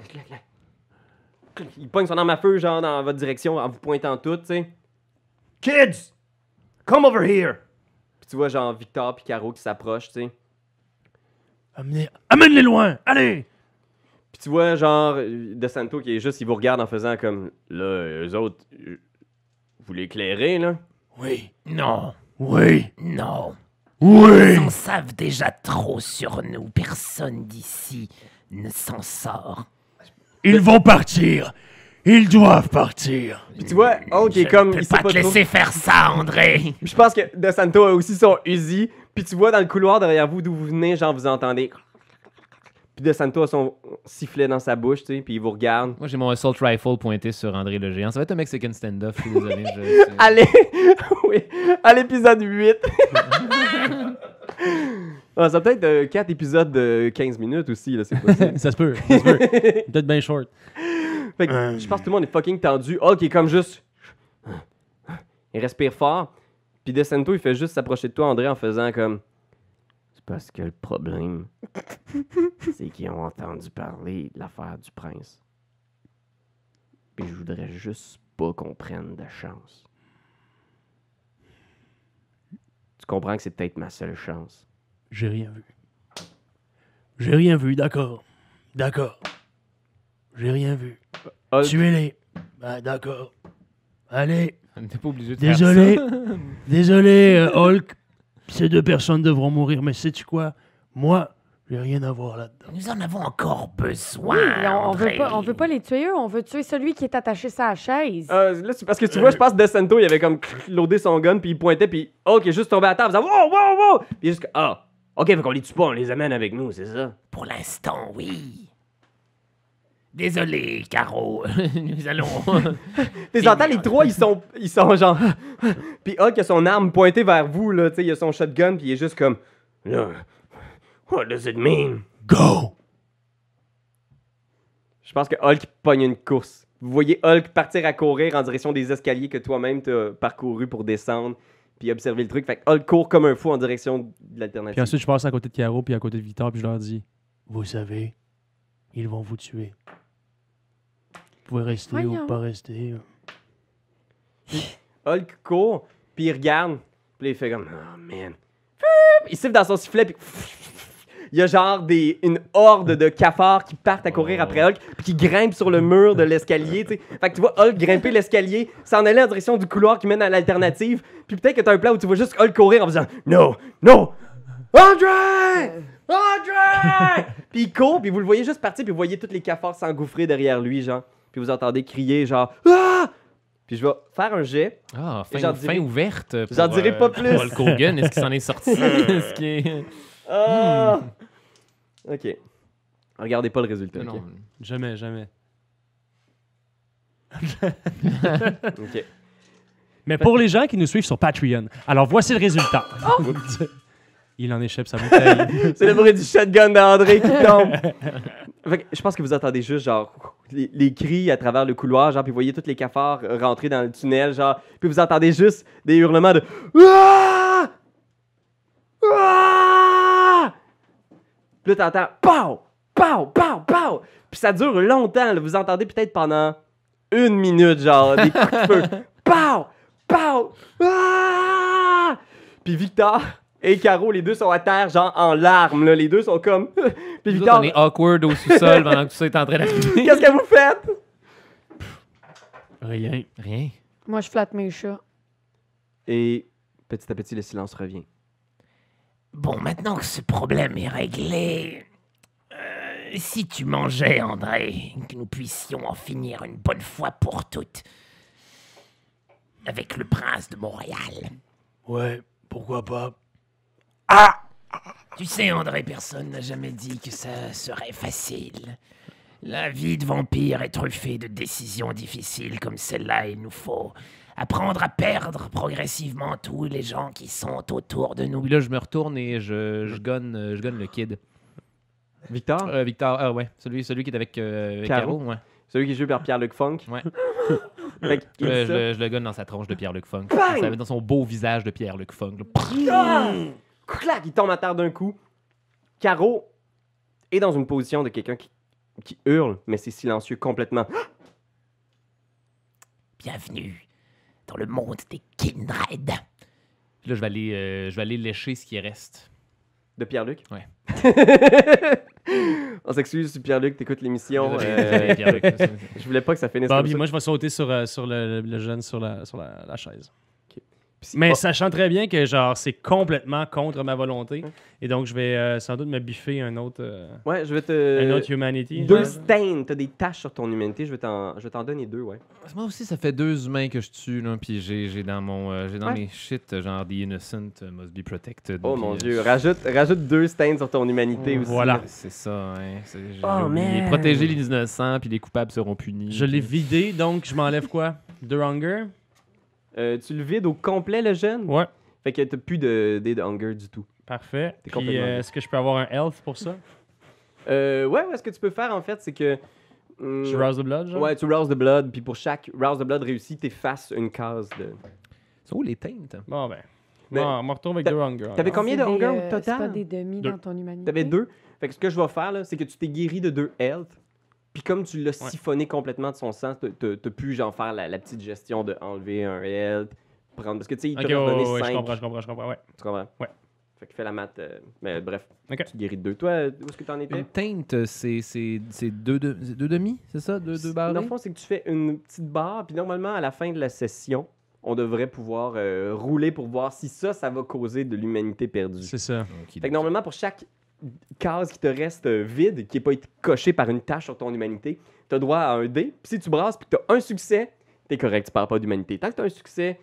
Il pogne son arme à feu, genre, dans votre direction, en vous pointant tout, tu sais. Kids! Come over here! Puis tu vois, genre, Victor puis Caro qui s'approchent, tu sais. Amenez- Amène-les loin. Allez. Puis tu vois, genre, De Santo qui est juste, il vous regarde en faisant comme. Là, eux autres, euh, vous l'éclairez, là? Oui. Non, Oui. non. Oui. Ils en savent déjà trop sur nous. Personne d'ici ne s'en sort. Ils vont partir. Ils doivent partir. Puis tu vois, Hulk est comme. ne peux Il sait pas pas te trop. laisser faire ça, André. Puis je pense que De Santo a aussi son Uzi. Puis tu vois dans le couloir derrière vous d'où vous venez, genre vous entendez. Puis De Santo a son sifflet dans sa bouche, tu sais, puis il vous regarde. Moi, j'ai mon assault rifle pointé sur André le Géant. Ça va être un Mexican stand-off, je suis désolé. je- Allez, oui, à l'épisode 8. Ah, ça peut être 4 épisodes de 15 minutes aussi, là, c'est possible. ça se peut. Ça se peut. Peut-être bien short. Fait que je pense que tout le monde est fucking tendu. Hulk est comme juste. Il respire fort. Puis De Santo, il fait juste s'approcher de toi, André, en faisant comme. C'est parce que le problème, c'est qu'ils ont entendu parler de l'affaire du prince. Puis je voudrais juste pas qu'on prenne de chance. Tu comprends que c'est peut-être ma seule chance? J'ai rien vu. J'ai rien vu, d'accord. D'accord. J'ai rien vu. Hulk, Tuez-les. Ben, d'accord. Allez. On n'était pas obligé de Désolé. faire ça. Désolé, euh, Hulk. Ces deux personnes devront mourir, mais sais-tu quoi? Moi, j'ai rien à voir là-dedans. Nous en avons encore besoin. Oui, on, on veut pas, on veut pas les tuer eux, on veut tuer celui qui est attaché à sa chaise. Euh, là, c'est parce que tu vois, je pense que De Santo, il avait comme loadé son gun, puis il pointait, puis Hulk est juste tombé à terre, faisant wow, wow, wow! Puis il est juste que, ah, ok, fait qu'on les tue pas, on les amène avec nous, c'est ça? Pour l'instant, oui. Désolé, Caro. Nous allons. T'es entends, les trois, ils sont, ils sont genre. puis Hulk a son arme pointée vers vous, là, tu sais, il a son shotgun, puis il est juste comme, what does it mean? Go! Je pense que Hulk pogne une course. Vous voyez Hulk partir à courir en direction des escaliers que toi-même t'as parcouru pour descendre, puis observer le truc. Fait que Hulk court comme un fou en direction de l'alternative. Puis ensuite, je passe à côté de Caro, puis à côté de Victor, puis je leur dis Vous savez, ils vont vous tuer. Vous pouvez rester Voyons. ou pas rester. Hulk court, puis il regarde, puis il fait comme Oh man. Il siffle dans son sifflet, puis il y a genre des, une horde de cafards qui partent à courir après Hulk, puis qui grimpent sur le mur de l'escalier. Fait que tu vois Hulk grimper l'escalier, s'en aller en direction du couloir qui mène à l'alternative, puis peut-être que t'as un plan où tu vois juste Hulk courir en faisant No, no, André! André! puis il court, puis vous le voyez juste partir, puis vous voyez tous les cafards s'engouffrer derrière lui, genre. Puis vous entendez crier genre Ah! Puis je vais faire un jet. Ah, fin, J'en fin dirai- ouverte. pour, J'en dirai pas pour plus. Hulk Hogan, est-ce qu'il s'en est sorti? Est-ce qu'il est- Ah! Ok. Regardez pas le résultat. Non. Jamais, jamais. Ok. Mais pour les gens qui nous suivent sur Patreon, alors voici le résultat. Il en échappe sa bouteille. C'est le bruit du shotgun d'André qui tombe. Fait que je pense que vous entendez juste genre les, les cris à travers le couloir, genre puis vous voyez tous les cafards rentrer dans le tunnel, genre puis vous entendez juste des hurlements de! Puis là t'entends pow, pow, pow, pow. Puis ça dure longtemps, là. vous entendez peut-être pendant une minute genre des coups de feu. Pow, pow. Puis Victor et Caro, les deux sont à terre, genre en larmes. Là. Les deux sont comme. Puis Victor, on est awkward au sous-sol pendant que tout ça est en train d'arriver. qu'est-ce que vous faites? Rien. Rien. Moi, je flatte mes chats. Et petit à petit, le silence revient. Bon, maintenant que ce problème est réglé, euh, si tu mangeais, André, que nous puissions en finir une bonne fois pour toutes avec le prince de Montréal. Ouais, pourquoi pas? Tu sais, André, personne n'a jamais dit que ça serait facile. La vie de vampire est truffée de décisions difficiles comme celle-là. Il nous faut apprendre à perdre progressivement tous les gens qui sont autour de nous. Puis là, je me retourne et je, je, gonne, euh, je gonne le kid. Victor, Euh, Victor, ah ouais, celui, celui qui est avec, euh, avec Caro. Caro, ouais. celui qui joué par Pierre-Luc Funk? Ouais. Fait il Je, le- je le gonne dans sa tronche de Pierre-Luc Funk. Ça dans son beau visage de Pierre-Luc Funk. Clac, il tombe à terre d'un coup. Caro est dans une position de quelqu'un qui, qui hurle, mais c'est silencieux complètement. Bienvenue dans le monde des Kindred. Puis là, je vais, aller, euh, je vais aller lécher ce qui reste. De Pierre-Luc? Ouais. On s'excuse si Pierre-Luc t'écoutes l'émission. Euh, je voulais pas que ça finisse Bobby, comme moi, je vais sauter sur, euh, sur le, le jeune sur la, sur la, la chaise. Mais sachant très bien que genre c'est complètement contre ma volonté. Et donc je vais euh, sans doute me biffer un autre, euh, Ouais, je vais te... un autre humanity. Deux stains, t'as des taches sur ton humanité, je vais t'en, je vais t'en donner deux, ouais. Moi aussi, ça fait deux humains que je tue, là, puis j'ai j'ai dans mon, euh, j'ai dans Ouais. mes shit, genre The Innocent must be protected. Oh mon euh, dieu, rajoute, rajoute deux stains sur ton humanité aussi. Voilà. là. C'est ça, hein. c'est- j'ai Oh, man. Protéger les innocents, puis les coupables seront punis. Je l'ai vidé, donc je m'enlève quoi? Deux hunger? Euh, tu le vides au complet, le jeune? Ouais, Fait que t'as plus de dés de hunger du tout. parfait. T'es Puis complètement euh, est-ce que je peux avoir un health pour ça? Euh, ouais, ouais, ce que tu peux faire, en fait, c'est que... hum, Je rouse the blood, genre? Ouais, tu rouse the blood, puis pour chaque rouse the blood réussi, t'effaces une case de... Sont où les teintes? Bon ben. Mais- Bon, on me retrouve avec T'a- deux hunger. t'avais alors. combien de C'est hunger au C'est total? des demi Deux. dans ton humanité? T'avais deux. Fait que ce que je vais faire, là, c'est que tu t'es guéri de deux health. Puis comme tu l'as siphonné complètement de son sang, t'as- pu genre faire la, la petite gestion de enlever un health, prendre... Parce que tu sais, il Ok, t'a ouais, redonné ouais, ouais, je 5. comprends, je comprends, je comprends, ouais. Tu comprends? Ouais. Fait que fais la maths. euh, mais bref, Ok. tu guéris de deux. Toi, où est-ce que t'en étais? Une teinte, c'est c'est- c'est deux, deux, deux demi, c'est ça? Deux, deux barres? Dans le fond, c'est que tu fais une petite barre, puis normalement, à la fin de la session, on devrait pouvoir euh, rouler pour voir si ça, ça va causer de l'humanité perdue. C'est ça. Fait que normalement, pour chaque case qui te reste euh, vide, qui n'est pas été cochée par une tâche sur ton humanité, tu as droit à un dé. Puis si tu brasses puis que tu as un succès, tu es correct, tu perds pas d'humanité. Tant que tu as un succès,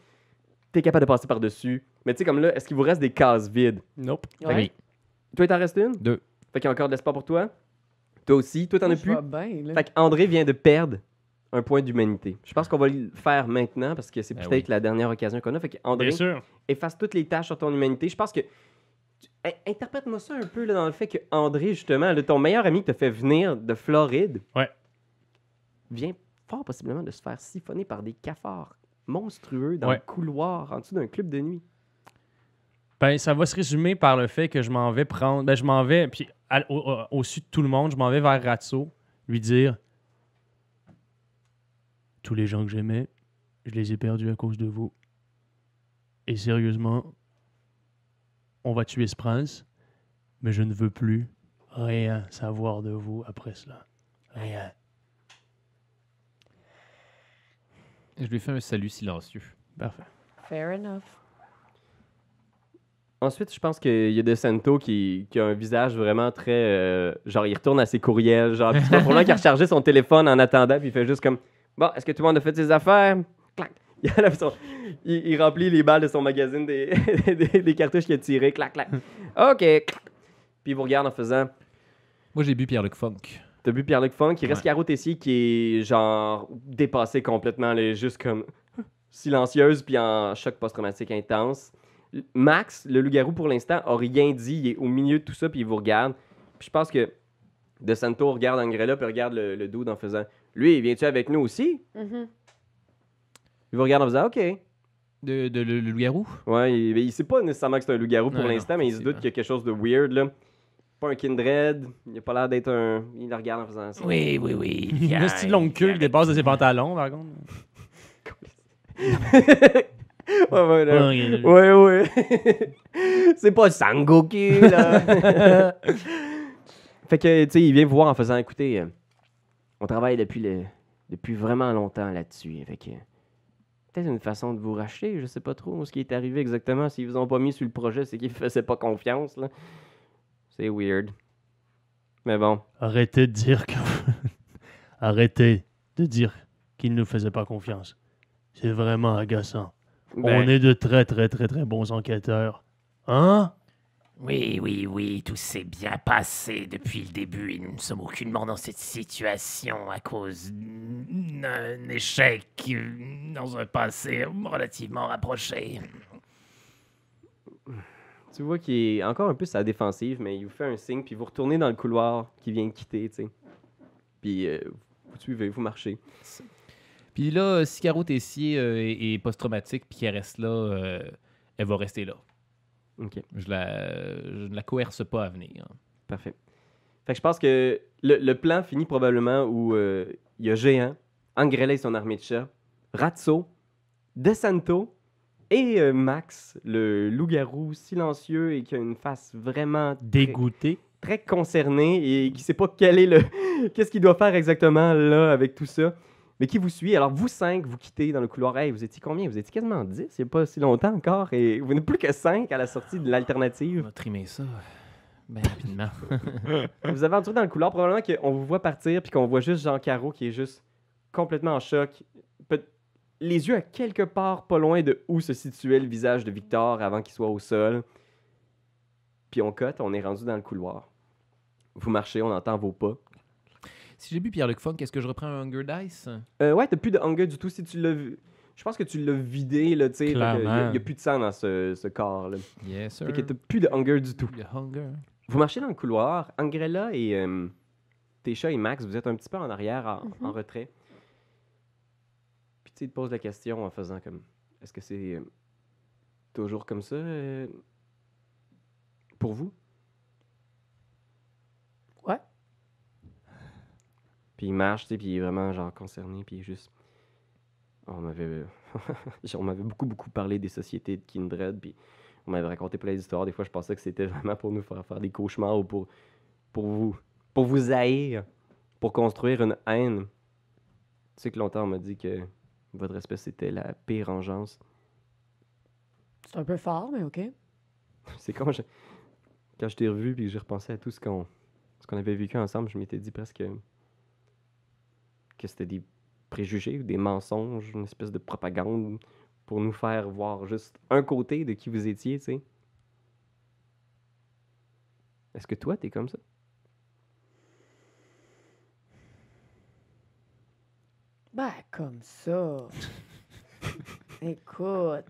tu es capable de passer par-dessus. Mais tu sais, comme là, est-ce qu'il vous reste des cases vides? Nope. Ouais. Oui. Toi, il t'en reste une? Deux. Fait qu'il y a encore de l'espoir pour toi? Toi aussi? Toi, t'en as plus? là. Fait qu'André vient de perdre un point d'humanité. Je pense qu'on va le faire maintenant parce que c'est Ben peut-être oui. la dernière occasion qu'on a. Fait qu'André, efface toutes les tâches sur ton humanité. Je pense que. Interprète-moi ça un peu là, dans le fait que André, justement, là, ton meilleur ami qui t'a fait venir de Floride, Ouais. vient fort possiblement de se faire siphonner par des cafards monstrueux dans Ouais. le couloir en dessous d'un club de nuit. Ben, ça va se résumer par le fait que je m'en vais prendre. Ben, je m'en vais, puis à- au- au- au-dessus de tout le monde, je m'en vais vers Ratso, lui dire Tous les gens que j'aimais, je les ai perdus à cause de vous. Et sérieusement, on va tuer ce prince, mais je ne veux plus rien savoir de vous après cela. Rien. Je lui fais un salut silencieux. Parfait. Fair enough. Ensuite, je pense qu'il y a De Santo qui, qui a un visage vraiment très. euh, genre, il retourne à ses courriels. Genre, puis c'est pas pour a rechargé son téléphone en attendant, puis il fait juste comme Bon, est-ce que tout le monde a fait ses affaires Clac. Il, enlève son- il- il remplit les balles de son magazine des, des, des cartouches qu'il a tirées. Clac, clac. OK. Puis il vous regarde en faisant Moi, j'ai bu Pierre-Luc Funk. T'as vu Pierre-Luc Funk, il reste. Caro Tessier qui est genre dépassé complètement, là, juste comme silencieuse puis en choc post-traumatique intense. Max, le loup-garou pour l'instant, a rien dit, il est au milieu de tout ça puis il vous regarde. Puis je pense que De Santo regarde Angrella puis regarde le, le dude en faisant Lui, viens-tu avec nous aussi Mhm. Il vous regarde en faisant OK. De, de le, le loup-garou? Ouais, il, il sait pas nécessairement que c'est un loup-garou pour l'instant, mais il se doute qu'il y a quelque chose de weird là. Pas un kindred, il a pas l'air d'être un. Il le regarde en faisant ça. Oui, oui, oui. Il a une petite longue queue qui dépasse de ses pantalons, par contre. ouais, ouais, là. Ouais, c'est pas Sangoku, là. fait que, tu sais, il vient vous voir en faisant, écoutez, euh, on travaille depuis, le, depuis vraiment longtemps là-dessus. Fait que, peut-être une façon de vous racheter, je sais pas trop ce qui est arrivé exactement. S'ils vous ont pas mis sur le projet, c'est qu'ils faisaient pas confiance, là. C'est weird. Mais bon. Arrêtez de dire que. Arrêtez de dire qu'il ne nous faisait pas confiance. C'est vraiment agaçant. ben, On est de très, très, très, très bons enquêteurs. Hein? Oui, oui, oui, tout s'est bien passé depuis le début et nous ne sommes aucunement dans cette situation à cause d'un échec dans un passé relativement rapproché. Tu vois qu'il est encore un peu sa défensive, mais il vous fait un signe, puis vous retournez dans le couloir qu'il vient de quitter, tu sais. Puis euh, vous suivez, vous marchez. Puis là, si Caro Tessier euh, est, est post-traumatique puis qu'elle reste là, euh, elle va rester là. OK. Je, la, je ne la coerce pas à venir. Parfait. Fait que je pense que le, le plan finit probablement où euh, il y a Géant, Angrella et son armée de chats, Ratso, De Santo et euh, Max, le loup-garou silencieux et qui a une face vraiment très- Dégoûté. très concerné et qui sait pas quel est le qu'est-ce qu'il doit faire exactement là avec tout ça, mais qui vous suit? Alors vous cinq, vous quittez dans le couloir. Hey, vous étiez combien? Vous étiez quasiment 10, il n'y a pas si longtemps encore et vous n'êtes plus que 5 à la sortie de On l'alternative. va trimer ça bien rapidement. vous avez entré dans le couloir, probablement qu'on vous voit partir puis qu'on voit juste Jean Caro qui est juste complètement en choc. Les yeux à quelque part pas loin de où se situait le visage de Victor avant qu'il soit au sol. Puis on cote, on est rendu dans le couloir. Vous marchez, on entend vos pas. Si j'ai bu Pierre-Luc Funk, est-ce que je reprends un Hunger Dice? Euh, ouais, t'as plus de hunger du tout. Si tu l'as vu. Je pense que tu l'as vidé, là, tu sais. Il n'y a, plus de sang dans ce, ce corps-là. Yes, sir. Fait que t'as plus de hunger du tout. Le Hunger. Vous marchez dans le couloir. Angrella et euh, Tesha et Max, vous êtes un petit peu en arrière, en, Mhm. en retrait. Puis tu te pose la question en faisant comme est-ce que c'est euh, toujours comme ça euh, pour vous Ouais. Puis il marche, tu sais, puis il est vraiment genre concerné, puis il est juste. On m'avait. on m'avait beaucoup, beaucoup parlé des sociétés de Kindred, puis on m'avait raconté plein d'histoires. Des fois, je pensais que c'était vraiment pour nous faire faire des cauchemars ou pour, pour vous. Pour vous haïr, pour construire une haine. Tu sais que longtemps, on m'a dit que votre espèce était la pire vengeance. C'est un peu fort, mais OK. C'est quand je, quand je t'ai revu puis que j'ai repensé à tout ce qu'on ce qu'on avait vécu ensemble, je m'étais dit presque que c'était des préjugés ou des mensonges, une espèce de propagande pour nous faire voir juste un côté de qui vous étiez, tu sais? Est-ce que toi, t'es comme ça? Ben, comme ça. Écoute.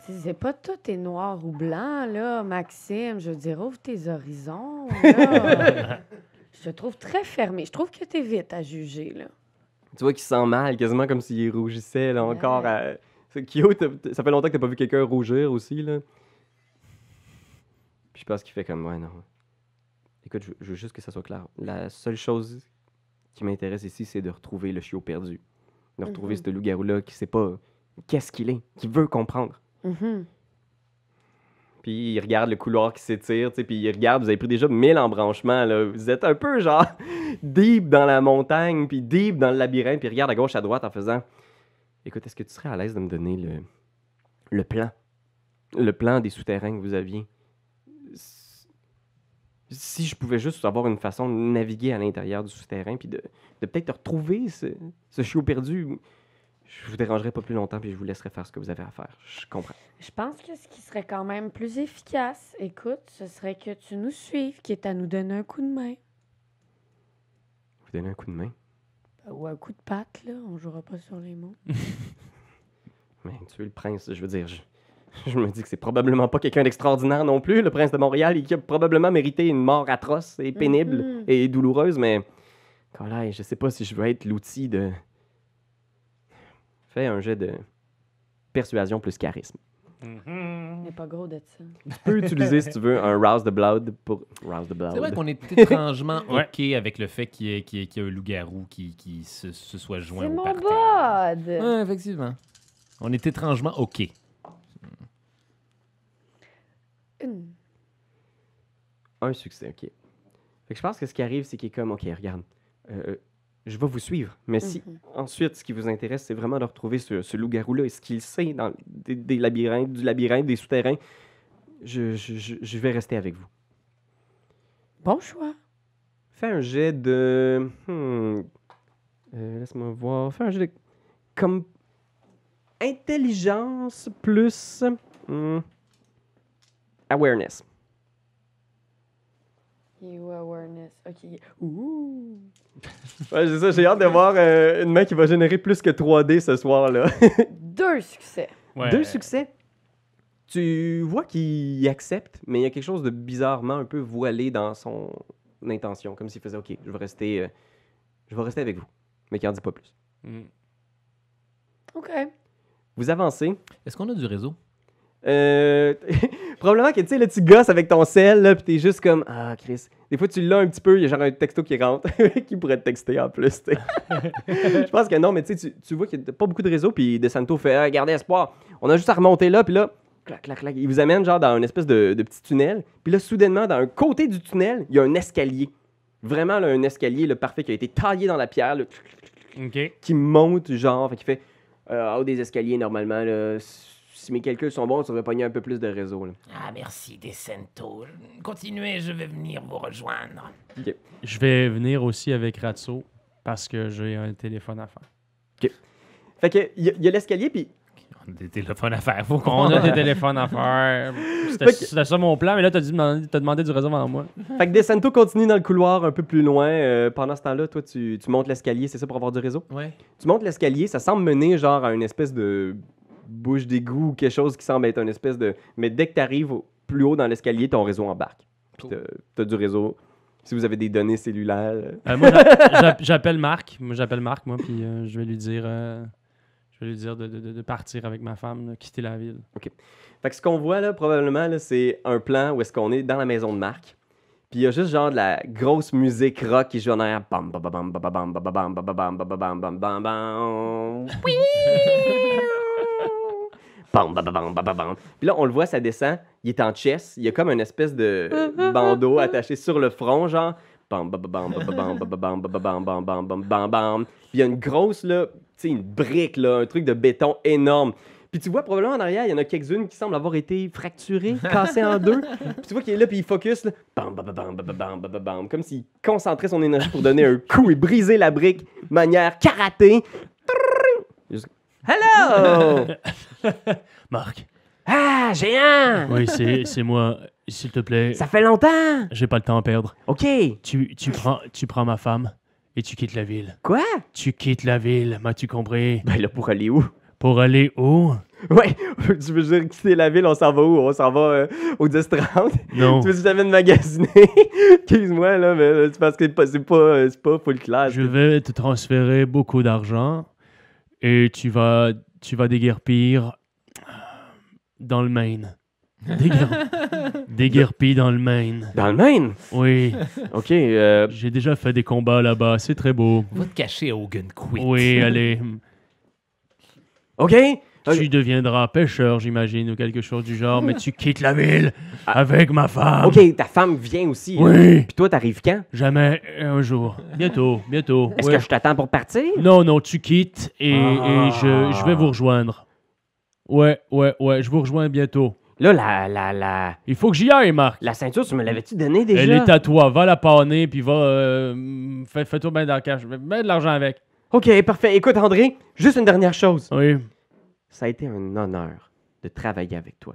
c'est- C'est pas tout est noir ou blanc, là, Maxime. Je veux dire, ouvre tes horizons. là. je trouve très fermé. Je trouve que t'es vite à juger, là. Tu vois qu'il se sent mal, quasiment comme s'il rougissait, là, encore. Ouais. à- t'as- ça fait longtemps que t'as pas vu quelqu'un rougir aussi, là. Puis je pense qu'il fait comme, ouais, non. Écoute, je, je veux juste que ça soit clair. La seule chose qui m'intéresse ici, c'est de retrouver le chiot perdu. De retrouver Mhm. ce loup-garou-là qui sait pas qu'est-ce qu'il est, qui veut comprendre. Mhm. Puis il regarde le couloir qui s'étire, puis il regarde, vous avez pris déjà mille embranchements, là. Vous êtes un peu, genre, deep dans la montagne, puis deep dans le labyrinthe, puis il regarde à gauche, à droite en faisant Écoute, est-ce que tu serais à l'aise de me donner le, le plan? Le plan des souterrains que vous aviez? Si je pouvais juste avoir une façon de naviguer à l'intérieur du souterrain, puis de, peut-être retrouver ce chiot perdu, je vous dérangerai pas plus longtemps, puis je vous laisserai faire ce que vous avez à faire. Je comprends. Je pense que ce qui serait quand même plus efficace, écoute, ce serait que tu nous suives, quitte à nous donner un coup de main. Vous donner un coup de main? Ou un coup de patte, là. On jouera pas sur les mots. Mais tuer le prince, je veux dire, je, je me dis que c'est probablement pas quelqu'un d'extraordinaire non plus, le prince de Montréal, et qui a probablement mérité une mort atroce et pénible Mhm. et douloureuse, mais quand là, je sais pas si je veux être l'outil de. Fais un jet de persuasion plus charisme. On n'est pas gros de ça. Tu peux utiliser, si tu veux, un Rouse the Blood pour. Rouse the Blood. C'est vrai qu'on est étrangement. OK avec le fait qu'il y ait, qu'il y ait- qu'il y ait un loup-garou qui, qui se, se soit joint C'est au mon parterre. bod! Ouais, effectivement. On est étrangement OK. Hum. Un succès, ok. Fait que je pense que ce qui arrive, c'est qu'il est comme, ok, regarde, euh, je vais vous suivre, mais si Mhm. ensuite, ce qui vous intéresse, c'est vraiment de retrouver ce, ce loup-garou-là et ce qu'il sait dans des, des labyrinthes, du labyrinthe, des souterrains, je, je- je- je vais rester avec vous. Bon choix. Fais un jet de. hmm, euh, Laisse-moi voir. Fais un jet de. Comme. Intelligence plus. hmm, awareness. You awareness. OK. Ouh! Ouais, c'est ça, j'ai hâte de voir euh, une main qui va générer plus que 3D ce soir-là. Deux succès. Ouais. Deux succès? Tu vois qu'il accepte, mais il y a quelque chose de bizarrement un peu voilé dans son intention, comme s'il faisait OK, je vais rester, euh, je vais rester avec vous, mais qu'il n'en dit pas plus. Mm. OK. Vous avancez. Est-ce qu'on a du réseau? Euh, probablement que tu sais, là, tu gosses avec ton sel, là, puis t'es juste comme Ah, Chris. Des fois, tu l'as un petit peu, il y a genre un texto qui rentre, qui pourrait te texter en plus, tu. Je pense que non, mais tu sais, tu- vois qu'il n'y a pas beaucoup de réseau, puis De Santo fait Ah, Gardez espoir, on a juste à remonter là, puis là, clac, clac, clac, il vous amène genre dans une espèce de, de petit tunnel, puis là, soudainement, dans un côté du tunnel, il y a un escalier. Vraiment, là, un escalier le parfait qui a été taillé dans la pierre, là, qui monte, genre, fait qui fait euh, haut des escaliers, normalement, là, si mes calculs sont bons, ça devrait pogner un peu plus de réseau, là. Ah, merci, Decento. Continuez, je vais venir vous rejoindre. Je vais venir aussi avec Ratso parce que j'ai un téléphone à faire. Fait que, il y a- il y a, l'escalier, puis On a des téléphones à faire. Faut qu'on On a des téléphones à faire. C'était Fait que- c'était ça mon plan, mais là, t'as dit demander- t'as demandé du réseau avant moi. fait que Descento continue dans le couloir un peu plus loin. euh, pendant ce temps-là, toi, tu, tu montes l'escalier, c'est ça pour avoir du réseau? Ouais. Tu montes l'escalier, ça semble mener genre à une espèce de bouche d'égout ou quelque chose qui semble être une espèce de... Mais dès que tu arrives plus haut dans l'escalier, ton réseau embarque. Puis Cool. t'as as du réseau. Si vous avez des données cellulaires... euh, Euh, moi, j'appelle Marc. Moi, j'appelle Marc, moi, puis euh, je vais lui dire, euh, je vais lui dire de, de- de- de partir avec ma femme, là, quitter la ville. Fait que ce qu'on voit là, probablement, là, c'est un plan où est-ce qu'on est dans la maison de Marc. Puis il y a juste genre de la grosse musique rock qui joue en arrière. Bam, bam, bam, bam, bam, bam, bam, bam, bam, bam, bam, bam, bam, bam, bam. Bam, bam, bam, bam, bam, bam. Puis là, on le voit, ça descend. Il est en chess. Il y a comme une espèce de bandeau attaché sur le front, genre. Bam, bam, bam, bam, bam, bam, bam, bam, bam, bam, bam, bam, bam, bam. Puis il y a une grosse, là, tu sais, une brique, là, un truc de béton énorme. Puis tu vois, probablement en arrière, il y en a quelques-unes qui semblent avoir été fracturées, cassées en deux. Puis tu vois qu'il est là, puis il focus, là. Bam, bam, bam, bam, bam, bam, bam, bam, bam. Comme s'il concentrait son énergie pour donner un coup et briser la brique, manière karaté. Hello! Marc. Ah, géant! Oui, c'est c'est moi. S'il te plaît, Ça fait longtemps! j'ai pas le temps à perdre. OK. Tu, tu, prends, tu prends ma femme et tu quittes la ville. Quoi? Tu quittes la ville, m'as-tu compris? Ben là, pour aller où? Pour aller où? Ouais, tu veux dire quitter la ville, on s'en va où? On s'en va euh, au 10-30? Non. Tu veux que j'amène magasiner? Excuse-moi, là, mais euh, c'est parce que c'est pas, c'est pas, euh, c'est pas full class. Je vais te transférer beaucoup d'argent et tu vas, tu vas déguerpir dans le Maine. Déguer- Déguerpir dans le Maine. Dans le Maine? Oui, OK, euh, j'ai déjà fait des combats là-bas, c'est très beau. Va te cacher à Hogan Quit. Oui, allez. OK? Tu deviendras pêcheur, j'imagine, ou quelque chose du genre, mais tu quittes la ville Ah. avec ma femme. OK, ta femme vient aussi. là. Oui, Puis toi, t'arrives quand? jamais un jour. Bientôt, bientôt. Est-ce Ouais. que je t'attends pour partir? Non, non, tu quittes et, Ah. et je, je vais vous rejoindre. Ouais, ouais, ouais, je vous rejoins bientôt. Là, la, la, la, Il faut que j'y aille, Marc. la ceinture, tu me l'avais-tu donné déjà? Elle est à toi. Va la panner, puis va. euh, fais- Fais-toi bien dans le cash. Mets de l'argent avec. Ok, parfait. Écoute, André, juste une dernière chose. Oui. Ça a été un honneur de travailler avec toi.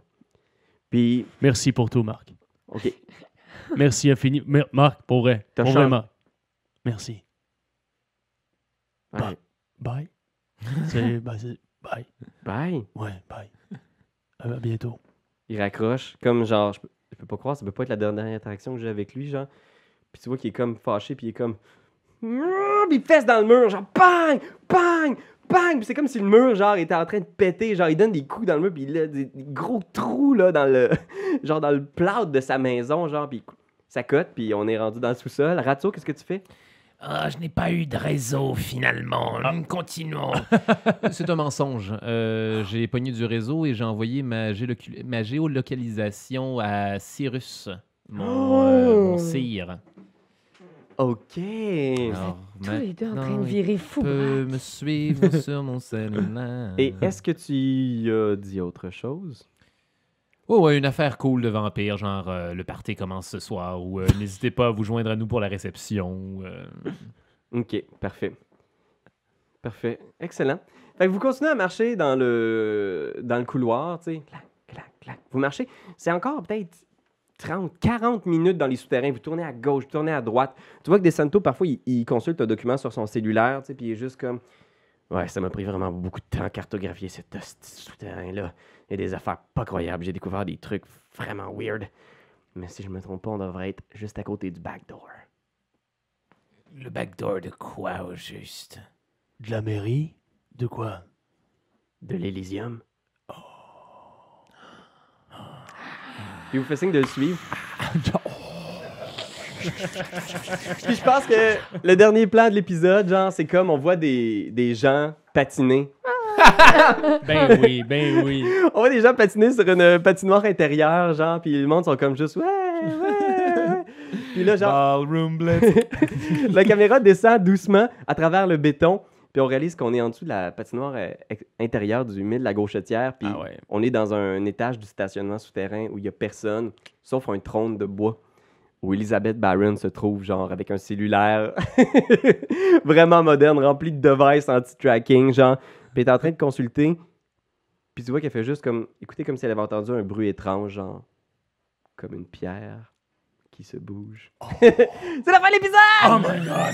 Puis, Merci pour tout, Marc. ok, Merci infini. Mer- Marc, pour vrai. Pour vrai, Marc. Merci. Bye. Ben, c'est- bye. bye. Ouais, bye. À bientôt. Il raccroche, comme genre, je peux, je peux pas croire, ça peut pas être la dernière interaction que j'ai avec lui, genre. Puis tu vois qu'il est comme fâché, puis il est comme. Puis il fesse dans le mur, genre, bang, bang, bang. Puis c'est comme si le mur, genre, était en train de péter, genre, il donne des coups dans le mur, puis il a des, des gros trous, là, dans le. genre, dans le plâtre de sa maison, genre, puis ça cote, puis on est rendu dans le sous-sol. Ratso, qu'est-ce que tu fais? Ah, je n'ai pas eu de réseau finalement. Continuons. C'est un mensonge. Euh, j'ai pogné du réseau et j'ai envoyé ma, géolocalisation à Cyrus, mon, euh, mon sire. Ok. Alors, Tous les deux en train de virer fou. peut me suivre sur mon cellulaire. Et est-ce que tu y as dit autre chose? Oh, ouais, une affaire cool de vampire, genre euh, le party commence ce soir, ou euh, n'hésitez pas à vous joindre à nous pour la réception. euh, Ok, parfait. Parfait. Excellent. Fait que vous continuez à marcher dans le, dans le couloir, tu sais. Clac, clac, clac. Vous marchez. C'est encore peut-être 30, 40 minutes dans les souterrains. Vous tournez à gauche, vous tournez à droite. Tu vois que DeSanto, parfois, il, il consulte un document sur son cellulaire, tu sais, puis il est juste comme. Ouais, ça m'a pris vraiment beaucoup de temps à cartographier cet souterrain-là. Il y a des affaires pas croyables. J'ai découvert des trucs vraiment weird. Mais si je me trompe pas, on devrait être juste à côté du backdoor. Le backdoor de quoi au juste? De la mairie? De quoi? De l'Elysium. Puis vous faites signe de le suivre. Puis je pense que le dernier plan de l'épisode, genre, c'est comme on voit des, des gens patiner. Ben oui, ben oui. On voit des gens patiner sur une patinoire intérieure, genre, puis le monde sont comme juste ouais, ouais. Puis là, genre, Ballroom la caméra descend doucement à travers le béton, puis on réalise qu'on est en dessous de la patinoire euh, intérieure du mille de la gauchetière, puis Ah ouais. on est dans un étage du stationnement souterrain où il n'y a personne, sauf un trône de bois, où Elizabeth Barron se trouve, genre, avec un cellulaire vraiment moderne, rempli de devices anti-tracking, genre, puis elle est en train de consulter, puis tu vois qu'elle fait juste comme, écoutez comme si elle avait entendu un bruit étrange, genre, comme une pierre qui se bouge. C'est la fin de l'épisode! Oh my god.